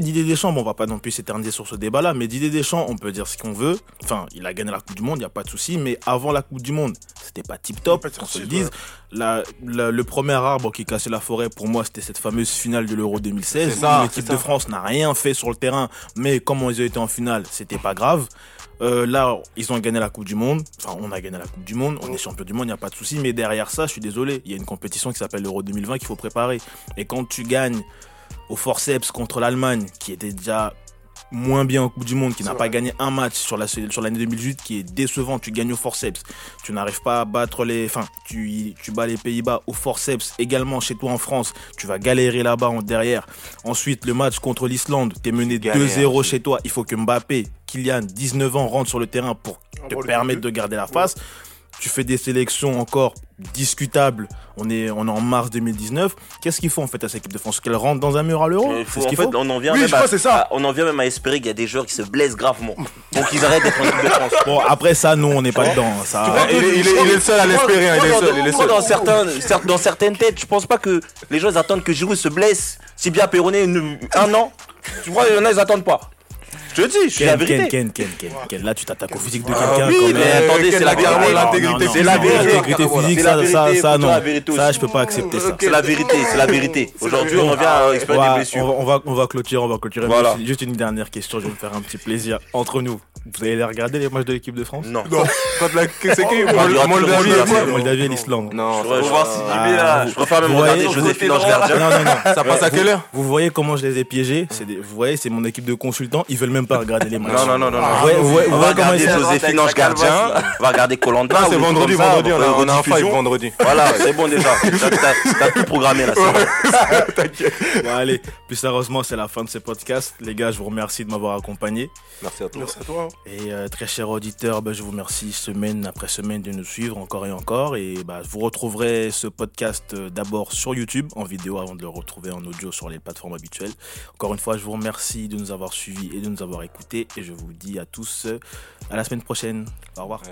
S1: Didier, Deschamps, bon, on va pas non plus s'éterniser sur ce débat-là, mais Didier Deschamps, on peut dire ce qu'on veut. Enfin, il a gagné la Coupe du Monde, il n'y a pas de souci, mais avant la Coupe du Monde, c'était pas tip top, qu'on se le dise. La- la- le premier arbre qui cassait la forêt, pour moi, c'était cette fameuse finale de l'Euro 2016.
S4: C'est ça,
S1: où L'équipe de. France n'a rien fait sur le terrain, mais comme ils ont été en finale, c'était pas grave. Euh, là, ils ont gagné la Coupe du Monde. Enfin, on a gagné la Coupe du Monde. On est champion du monde, il n'y a pas de souci. Mais derrière ça, je suis désolé. Il y a une compétition qui s'appelle l'Euro 2020 qu'il faut préparer. Et quand tu gagnes au forceps contre l'Allemagne, qui était déjà moins bien en Coupe du Monde, qui n'a pas gagné un match sur la sur l'année 2018, qui est décevant. Tu gagnes au forceps, tu n'arrives pas à battre les, enfin, tu tu bats les Pays-Bas au forceps également chez toi en France. Tu vas galérer là-bas en derrière. Ensuite, le match contre l'Islande, t'es mené
S4: Galère,
S1: 2-0
S4: c'est-
S1: chez toi. Il faut que Mbappé, Kylian, 19 ans, rentre sur le terrain pour te permettre de garder la face. Tu fais des sélections encore discutables. On est, on est en mars 2019. Qu'est-ce qu'il faut en fait à cette équipe de France? Qu'elle rentre dans un mur à l'euro? C'est ce qu'il faut
S5: on en vient
S3: Oui,
S5: même
S3: je crois
S5: à-
S3: ça.
S5: on en vient même à espérer qu'il y a des joueurs qui se blessent gravement. Donc ils arrêtent d'être en équipe de France.
S1: Bon, après ça, nous, on n'est pas dedans. Ça,
S4: Il est- il est- il est le seul à l'espérer, hein, il est le seul, il est le
S5: Moi,
S4: seul.
S5: dans, certains, cer- dans certaines têtes, je pense pas que les gens attendent que Giroud se blesse. Si bien Perronnet un an, tu vois, il y en a ils attendent pas. Je te dis, je suis la vérité.
S1: Ken, Ken, Ken, Ken, Ken. Là, tu t'attaques au physique de
S4: Ah,
S1: quelqu'un.
S5: oui, mais attendez, c'est la vérité.
S4: l'intégrité
S5: C'est la vérité.
S1: L'intégrité physique,
S5: C'est la
S1: ça,
S5: vérité,
S1: ça, non. Ça, je peux pas accepter ça.
S5: C'est la vérité, c'est la vérité. Aujourd'hui, on en vient à
S1: On
S5: exploiter des
S1: va, on,
S5: blessures.
S1: va, on, va, on va clôturer, on va clôturer.
S5: Voilà.
S1: Juste- une dernière question, je vais me faire un petit plaisir entre nous. Vous allez les regarder les matchs de l'équipe de France
S5: Non.
S3: Non.
S4: Quand la- C'est qui
S5: On va dire
S4: Moldavie et
S1: Moldavie et l'Islande.
S4: Non,
S5: Je
S4: ça-
S5: vois si
S1: Ah,
S5: là, je préfère même regarder Joséphine Ange Gardien.
S1: Non, non, non.
S4: ça passe à quelle heure
S1: Vous voyez comment je les ai piégés Vous voyez, c'est mon équipe de consultants. Ils veulent même pas regarder les matchs.
S5: Non, non, non, On va regarder Joséphine Ange Gardien, on va regarder Colanta.
S4: Non, c'est vendredi, vendredi, on a, on a un five vendredi.
S5: Voilà, c'est bon déjà. T'as- tout programmé là, c'est bon.
S1: Bon, allez, plus sérieusement, c'est la fin de ce podcast. Les gars, je vous remercie de m'avoir accompagné.
S4: Merci à toi.
S3: Merci à toi.
S1: Et euh, très chers auditeurs, bah, je vous remercie semaine après semaine de nous suivre encore et encore. Et bah, vous retrouverez ce podcast euh, d'abord sur YouTube en vidéo avant de le retrouver en audio sur les plateformes habituelles. Encore une fois, je vous remercie de nous avoir suivis et de nous avoir écoutés. Et je vous dis à tous euh, à la semaine prochaine. Au revoir.